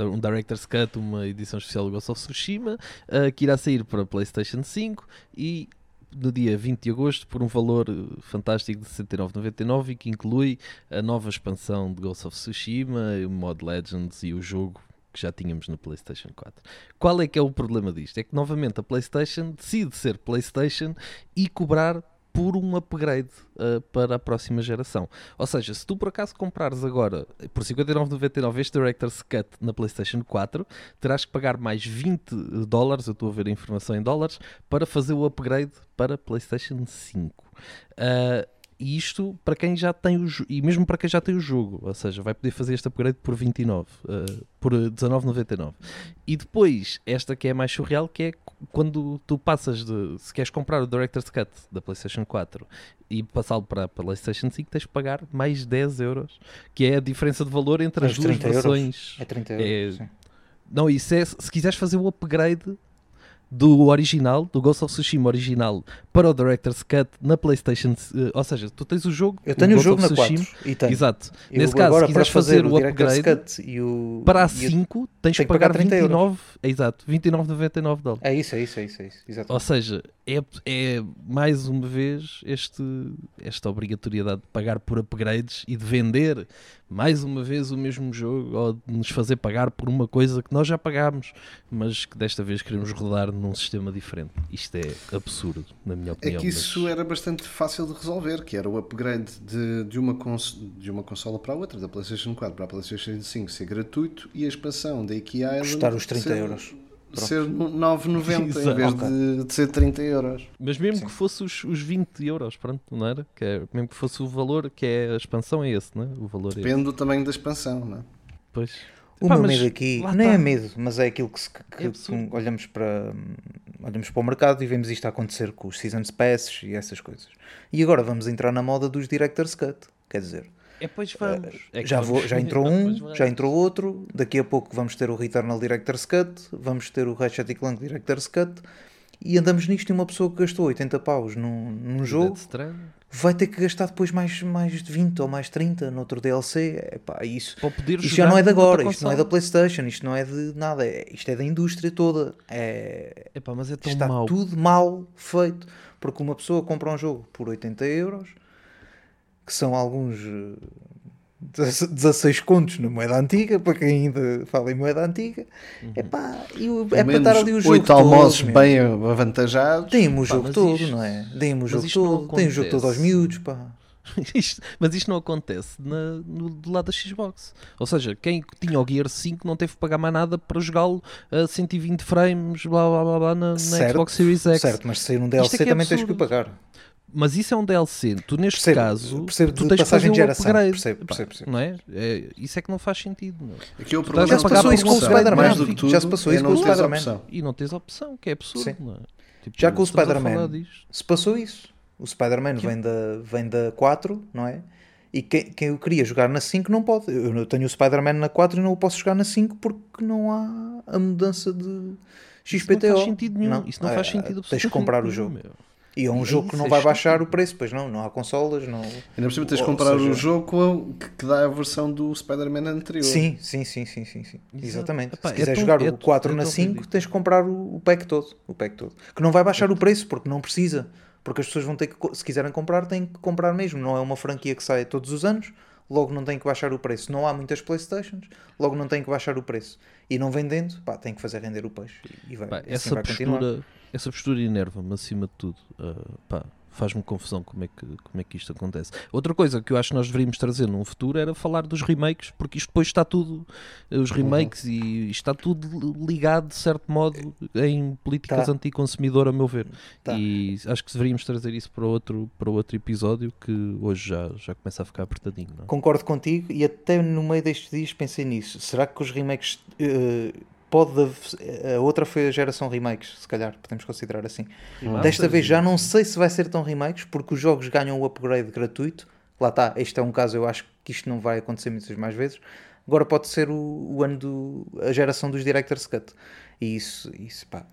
um Director's Cut, uma edição especial do Ghost of Tsushima, uh, que irá sair para PlayStation 5 e no dia 20 de agosto por um valor uh, fantástico de 69,99 e que inclui a nova expansão de Ghost of Tsushima, o mod Legends e o jogo que já tínhamos no PlayStation 4. Qual é que é o problema disto? É que novamente a PlayStation decide ser PlayStation e cobrar por um upgrade uh, para a próxima geração. Ou seja, se tu por acaso comprares agora por 59,99 este Director's Cut na PlayStation 4, terás que pagar mais 20 dólares, eu estou a ver a informação em dólares, para fazer o upgrade para PlayStation 5. Uh, e isto para quem já tem o e mesmo para quem já tem o jogo, ou seja, vai poder fazer este upgrade por 29, uh, por 19,99. E depois, esta que é mais surreal, que é quando tu passas de, se queres comprar o Director's Cut da PlayStation 4 e passá-lo para a PlayStation 5, tens que pagar mais 10 euros, que é a diferença de valor entre as
Mais
duas
30 euros.
versões.
É 30
É-
euros. sim.
Não, isso é se quiseres fazer o upgrade do original, do Ghost of Tsushima original, para o Director's Cut na PlayStation, eh, ou seja, tu tens o jogo,
Eu tenho o
Ghost
jogo na 4
Tsushima,
e tenho.
Exato.
Eu
Nesse caso, se quiseres
fazer
fazer o upgrade
Cut e o,
para a
e a-
5, tens que
pagar
pagar
30 euros.
29, exato, 29,99 dólares.
É isso, é isso, é isso. É isso exatamente.
Ou seja, é, é mais uma vez este, esta obrigatoriedade de pagar por upgrades e de vender mais uma vez o mesmo jogo ou de nos fazer pagar por uma coisa que nós já pagámos, mas que desta vez queremos rodar num sistema diferente. Isto é absurdo, na minha
É
opinião.
que isso
mas-
era bastante fácil de resolver, que era o upgrade de, de, uma, cons de uma consola para a outra, da PlayStation 4 para a PlayStation 5 ser gratuito e a expansão da Island
Custar os 30
ser,
euros. Pronto.
ser no- 9,90 em vez
Ok.
de, de ser 30 euros.
Mas mesmo
Sim.
que fosse os, os 20 euros, pronto, não era? Que é, mesmo que fosse o valor, que é a expansão, é esse, não é? O valor é esse.
Depende do tamanho da expansão, não é?
Pois.
O
Pá,
meu medo aqui nem
está.
é medo, mas é aquilo que, se- que-
É
que olhamos, para, olhamos para o mercado e vemos isto a acontecer com os Seasons Passes e essas coisas. E agora vamos entrar na moda dos Director's Cut. Quer dizer,
É, pois vamos. É
já,
vamos-
vou- já entrou um, já entrou outro, daqui a pouco vamos ter o Returnal Director's Cut, vamos ter o Ratchet Clank Director's Cut e andamos nisto e uma pessoa que gastou 80 paus num, num jogo vai ter que gastar depois mais, mais de 20 ou mais 30 no outro DLC. Epá, isso, isto já não é de agora, isto não é da Playstation, isto não é de nada, é- isto é da indústria toda. É,
Epá, mas é tão
está
mau.
tudo mal feito. Porque uma pessoa compra um jogo por 80 euros, que são alguns eh, 16 contos na moeda antiga, para quem ainda fala em moeda antiga.
Uhum.
Epá, e o-
Pelo
é para estar ali o jogo
oito
todo.
almoços
meu.
bem avantajados.
Deem-me o jogo todo,
isto-
não é? Deem-me o jogo todo. Deem o jogo todo aos miúdos, pá.
Isto- mas isto não acontece na- no, do lado da Xbox. Ou seja, quem tinha o Gear 5 não teve que pagar mais nada para jogá-lo a 120 frames, blá blá blá, blá na, na
Certo,
Xbox Series X.
Certo, mas se sair um DLC
é é
também tens que
absurdo.
pagar.
Mas isso é um DLC. Tu, neste
Percebo,
caso,
percebo
tu
de
tens que
passagem
fazer
de
um
geração.
upgrade.
Percebo,
Pá,
percebo, percebo.
Não é? É, Isso é que não faz sentido. não é?
O problema
pagar
a
por um
opção.
upgrade,
Spider-Man.
Que
Já se passou
é
isso com o Spider-Man.
E não tens opção, que é absurdo.
Sim.
não é? Tipo,
Já com o Spider-Man. Se passou isso. O Spider-Man vem da, vem da 4, não é? E quem, quem eu queria jogar na 5 não pode. Eu tenho o Spider-Man na 4 e não o posso jogar na 5 porque não há a mudança de
Isso não
XPTO.
faz sentido nenhum.
Não,
Isso não
é,
faz sentido
Tens de
absolutamente
comprar o jogo.
meu.
E é um jogo que não vai baixar o preço, pois não, não há consolas, não.
Ainda por cima tens de comprar
seja-
o jogo com a- que, que dá a versão do Spider-Man anterior.
Sim, sim, sim, sim, sim. Exatamente.
Epá,
Se
é
quiser
tão-
jogar
é
o 4
tão- é
na
tão
5,
ridículo.
tens de comprar o, o pack todo, o pack todo. Que não vai baixar o preço porque não precisa. Porque as pessoas vão ter que, se quiserem comprar, têm que comprar mesmo. Não é uma franquia que sai todos os anos, logo não tem que baixar o preço. Não há muitas Playstations, logo não tem que baixar o preço. E não vendendo, pá, tem que fazer render o peixe. E vai,
Pá,
assim
essa,
vai continuar.
postura, essa postura enerva-me acima de tudo. Ah, pá, faz-me confusão como é, que, como é que isto acontece. Outra coisa que eu acho que nós deveríamos trazer num futuro era falar dos remakes, porque isto depois está tudo, eh, os remakes e isto está tudo ligado de certo modo em políticas
Tá.
anticonsumidor, a meu ver.
Tá.
E acho que deveríamos trazer isso para outro, para outro episódio que hoje já, já começa a ficar apertadinho. É?
Concordo contigo e até no meio destes dias pensei nisso. Será que os remakes eh, pode haver- a outra foi a geração remakes, se calhar podemos considerar assim. Desta vez já não sei se vai ser tão remakes porque os jogos ganham o upgrade gratuito. Lá está, este é um caso, eu acho que isto não vai acontecer muitas mais vezes. Agora pode ser o, o ano do a geração dos Director's Cut. E isso, isso pá,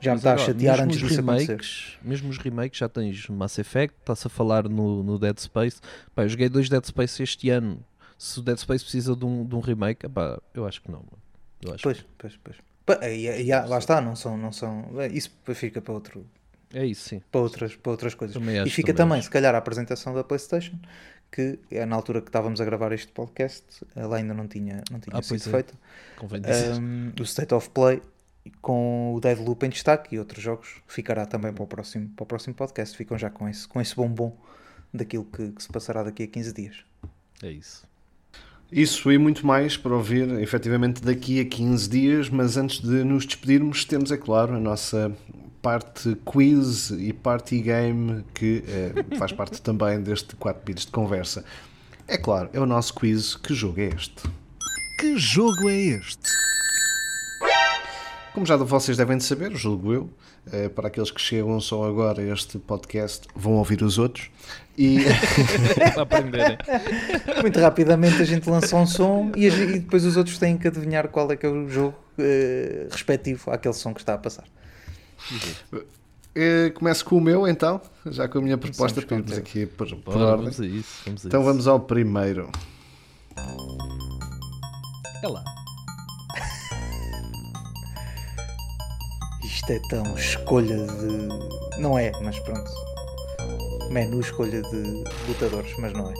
já me
Mas
está a chatear antes
os
disso acontecer.
remakes, Mesmo os remakes, já tens Mass Effect, está-se a falar no, no Dead Space. Pá, eu joguei dois Dead Space este ano. Se o Dead Space precisa de um, de um remake, pá, eu acho que não. mano. Eu acho
Pois, pois, pois. E- e- e- lá está, não são, não são. bem, Isso fica para outro,
é isso, sim.
para outras, para outras coisas.
Também
e
acho,
fica
também
também,
acho.
se calhar, a apresentação da PlayStation, que é na altura que estávamos a gravar este podcast, ela ainda não tinha, não tinha
Ah,
sido
é.
feita.
Convém dizer.
Um, o State of Play com o Deadloop em destaque e outros jogos ficará também para o próximo, para o próximo podcast. Ficam já com esse, com esse bombom daquilo que, que se passará daqui a 15 dias.
É isso.
Isso e muito mais para ouvir efetivamente daqui a 15 dias, mas antes de nos despedirmos, temos, é claro, a nossa parte quiz e party game que eh, faz parte também deste 4 bits de conversa. É claro, é o nosso quiz. Que jogo é este?
Que jogo é este?
Como já vocês devem de saber, julgo eu, eh, para aqueles que chegam só agora a este podcast, vão ouvir os outros. E
para aprenderem.
Muito rapidamente a gente lança um som e, a e depois os outros têm que adivinhar qual é que é o jogo eh, respectivo àquele som que está a passar.
eh, começo com o meu, então, já com a minha proposta, para irmos aqui por, por
Bora,
ordem.
vamos a isso. Vamos a
Então
isso.
vamos ao primeiro.
É lá.
Isto é tão escolha de. Não é, mas pronto. Menu escolha de lutadores, mas não é.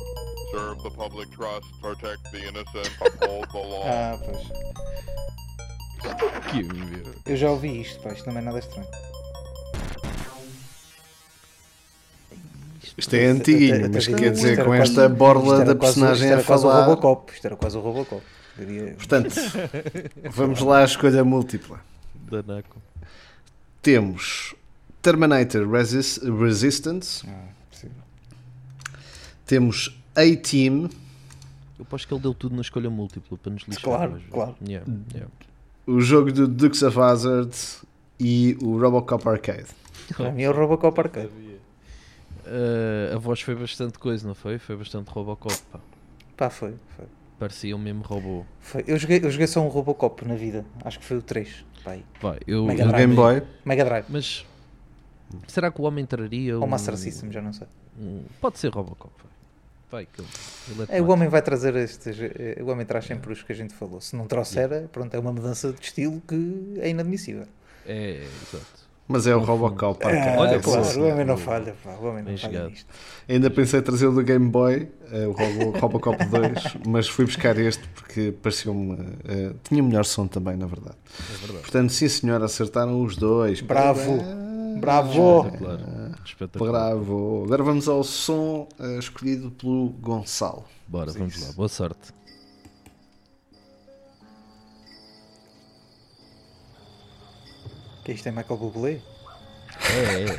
Serve the public trust, protect the innocent, uphold the law.
Ah, pois. Eu já ouvi isto, pá, isto não é nada estranho.
Isto é antiguinho, mas quer dizer, com esta borla da personagem a
quase o
falar.
Robocop. Isto era quase o Robocop.
Portanto, vamos lá à escolha múltipla.
Danaco.
Temos Terminator Resist- Resistance,
Ah,
temos A-Team,
Eu acho que ele deu tudo na escolha múltipla para nos lixar.
Claro,
hoje.
claro.
Yeah, yeah.
o jogo do Dukes of Hazzard e o Robocop Arcade.
Para mim é o Robocop Arcade.
Uh, a voz foi bastante coisa, não foi? Foi bastante Robocop. Pá.
Pá, foi. foi,
Parecia o mesmo robô.
foi. Eu, joguei, eu joguei só um Robocop na vida. Acho que foi o 3. Pá, aí.
Vai, eu,
Mega Drive.
Game Boy,
Mega Drive.
Mas será que o homem traria
Ou
um,
Master System, já não sei.
um- Pode ser Robocop. Vai, que ele, ele é
É, o homem vai trazer estes. eh, O homem traz sempre os que a gente falou. Se não trouxer, pronto, é uma mudança de estilo que é inadmissível.
É, exato.
Mas é o Robocop. pá,
Ah.
Olha,
É
claro,
assim.
o homem não falha, pá, o homem não falha.
Ainda pensei em trazer o do Game Boy, eh, o Robo- Robocop 2, mas fui buscar este porque pareceu-me. eh, tinha melhor som também, na verdade.
É verdade.
Portanto, sim senhor, acertaram os dois.
Bravo. Bravo!
Espetacular. Espetacular.
Bravo. Agora vamos ao som eh, escolhido pelo Gonçalo.
Bora, vamos lá. Boa sorte.
Que isto é Michael Bublé?
É, é, é.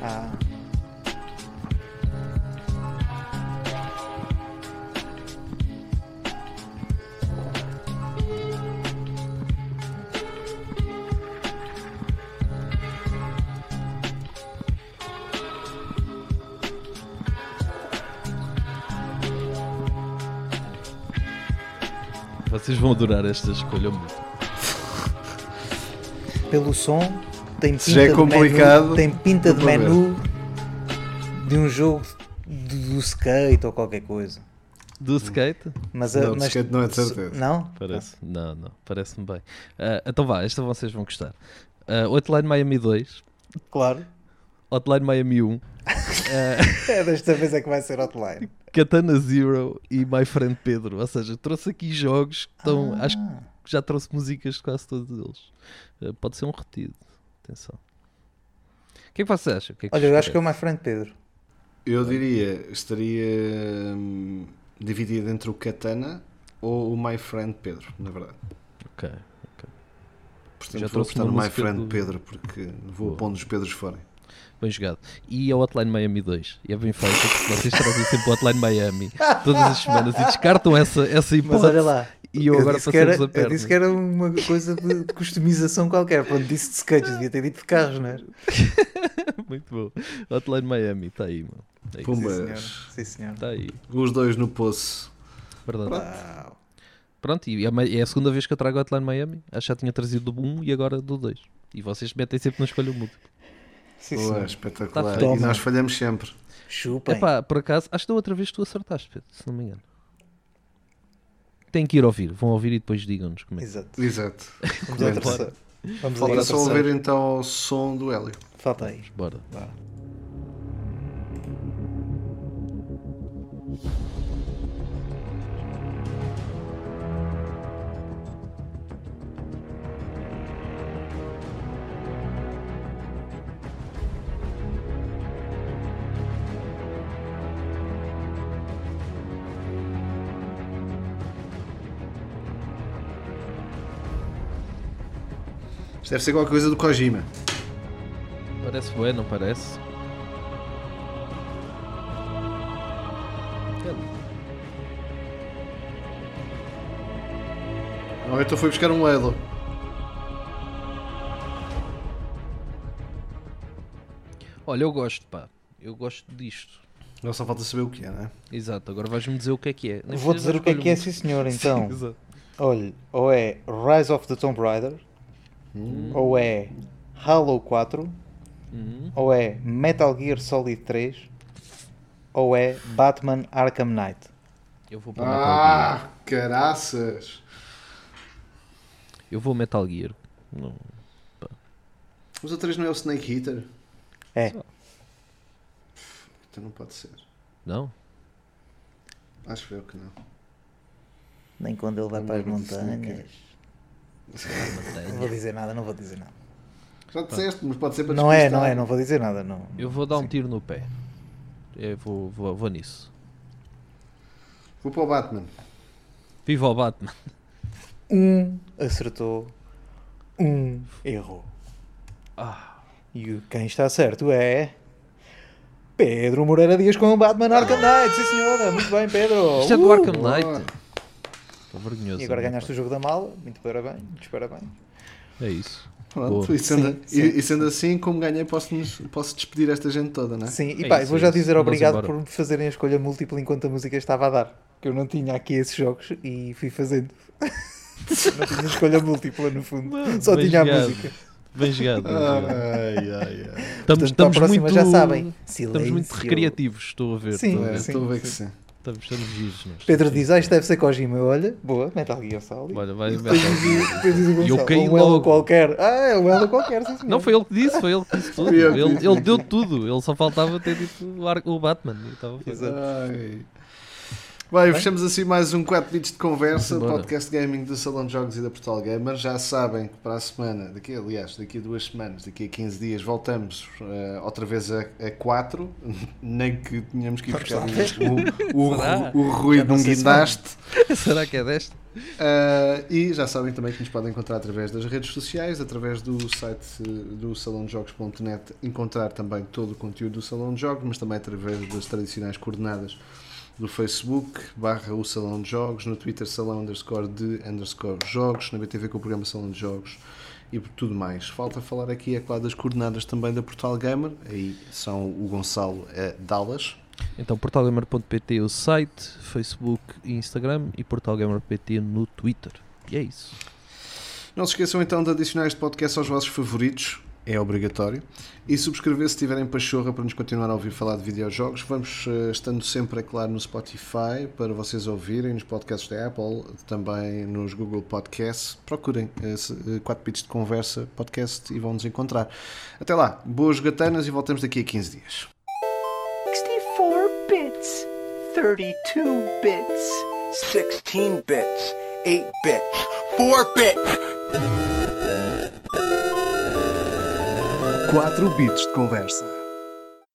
Ah,
Vocês vão adorar esta escolha muito.
pelo som, tem
já é
pinta de
complicado,
menu, tem pinta de menu de um jogo do, do skate ou qualquer coisa.
Do skate?
Mas,
Não, do
mas
skate não é de certeza.
Não?
Parece. Não, não. Parece-me bem. Ah, então vá, esta vocês vão gostar. Ah, Hotline Miami 2,
Claro.
Hotline Miami 1, ah,
É, desta vez é que vai ser offline.
Katana Zero e My Friend Pedro. Ou seja, trouxe aqui jogos que estão.
Ah.
Acho que já trouxe músicas de quase todos eles. Ah, pode ser um retido. Atenção. O que é que vocês acham? O que é que
Olha, eu acho que é o? My Friend Pedro.
Eu diria, estaria hum, dividido entre o Katana ou o My Friend Pedro, na verdade.
Ok.
Portanto,
Já
vou apostar no My Friend
do-
Pedro porque vou
Boa.
pondo os Pedros fora.
Bem jogado. E a Hotline Miami 2. E é bem feito porque vocês trazem sempre o Hotline Miami todas as semanas e descartam essa, essa
Mas
hipótese.
olha lá.
E eu, agora
disse que era,
passei-vos a
eu
perna.
disse que era uma coisa de customização qualquer. Pronto, disse de skates, devia ter dito de carros, não é?
Muito bom. Hotline Miami, está aí, mano. É.
Sim, senhor.
Pumbas.
Sim, senhor.
Está aí.
Os dois no poço.
Verdade.
Uau.
Pronto, e é é a segunda vez que eu trago o Hotline Miami. Acho que já tinha trazido do 1 e agora do 2. E vocês metem sempre na escolha múltipla.
Sim,
Pô,
senhor.
espetacular.
Tá
e nós falhamos sempre.
Chupem.
Epá, por acaso, acho que da outra vez tu acertaste, Pedro, se não me engano. Tem que ir ouvir. Vão ouvir e depois digam-nos como é.
Exato.
Exato.
Vamos ao
Bora.
terceiro. Vamos
Falta só ouvir então o som do Hélio.
Falta aí.
Bora.
Isto deve ser qualquer coisa do Kojima.
Parece bué, não parece?
Ou então foi buscar um Halo.
Olha, eu gosto, pá. Eu gosto disto.
Agora só falta saber o que é, não é?
Exato, agora vais-me dizer o que é que é. Nem
Vou dizer o que é que é,
muito.
sim senhor, então.
Exato.
Olha, ou é Rise of the Tomb Raider, ou é Halo 4,
Uhum.
ou é Metal Gear Solid 3, ou é Batman Arkham Knight.
Eu vou para o Metal Gear.
Ah, caraças!
Eu vou Metal Gear. Não.
Os outros não é o Snake Eater?
É,
Então não pode ser.
Não?
Acho eu que não.
nem quando ele vai para as
Não, isso não
montanhas. Não vou dizer nada, não vou dizer nada.
Já disseste, mas pode ser para
Não é, não é, não vou dizer nada. Não.
Eu vou dar um tiro no pé. Eu vou, vou, vou nisso.
Vou para o Batman.
Viva o Batman.
Um acertou, um errou.
Ah,
E quem está certo é. Pedro Moreira Dias com o Batman Arkham Knight, sim senhora, muito bem, Pedro.
isto é do
Uh!
Arkham
boa.
Knight. Estou vergonhoso.
E agora
né,
ganhaste o jogo da mala, muito parabéns, muitos parabéns.
É isso.
Pronto, e, sendo,
Sim,
e-
sim.
e sendo assim, como ganhei, posso, posso despedir esta gente toda, não é?
Sim, e
É
pá,
isso,
vou
é
já dizer
Vamos
obrigado
embora.
por me fazerem a escolha múltipla enquanto a música estava a dar. Que eu não tinha aqui esses jogos e fui fazendo. não tinha escolha múltipla no fundo, só
Bem
tinha a
jogado.
música.
Bem jogado. bem
Ah,
jogado.
Ai, ai, ai.
Estamos,
Portanto, a
estamos
próxima
muito,
já sabem.
Estamos muito recreativos, estou a ver.
Sim.
estou a ver.
É, Estou a ver que sim.
Estamos, estamos giros. nós.
Pedro diz, ah, isto deve ser Kojima. Eu, Olha, boa, Metal Gear Solid.
Olha, vai,
o
E eu caí
um elo
logo.
qualquer. Ah, é um elo qualquer, sim.
Não, foi ele que disse, foi ele que disse tudo. Ele, ele deu tudo, ele só faltava ter dito o, Batman. e estava feito.
Bem, fechamos assim mais um 4 bits de conversa,
Bora.
podcast gaming do Salão de Jogos e da Portal Gamer. Já sabem que para a semana, daqui, aliás, daqui a duas semanas, daqui a 15 dias, voltamos eh, outra vez a, a 4. Nem que tenhamos que ir buscar o, o, o, o ruído de um guindaste.
Será que é desta?
Uh, e já sabem também que nos podem encontrar através das redes sociais, através do site uh, do salãodejogos.net, encontrar também todo o conteúdo do Salão de Jogos, mas também através das tradicionais coordenadas do Facebook, barra o Salão de Jogos, no Twitter salão underscore de underscore jogos, na BTV com o programa Salão de Jogos e por tudo mais. Falta falar aqui, é claro, das coordenadas também da Portal Gamer, aí são o Gonçalo uh, Dallas.
Então, portalgamer.pt o site, Facebook e Instagram e portalgamer.pt no Twitter. E é isso.
Não se esqueçam então de adicionar este podcast aos vossos favoritos, é obrigatório. E subscrever se tiverem pachorra para nos continuar a ouvir falar de videojogos. Vamos eh, estando sempre, é claro, no Spotify para vocês ouvirem, nos podcasts da Apple, também nos Google Podcasts. Procurem 4 bits de conversa podcast e vão nos encontrar. Até lá, boas gatanas e voltamos daqui a 15 dias.
64 bits, 32 bits,
16 bits, 8 bits, 4 bits.
4 bits de conversa.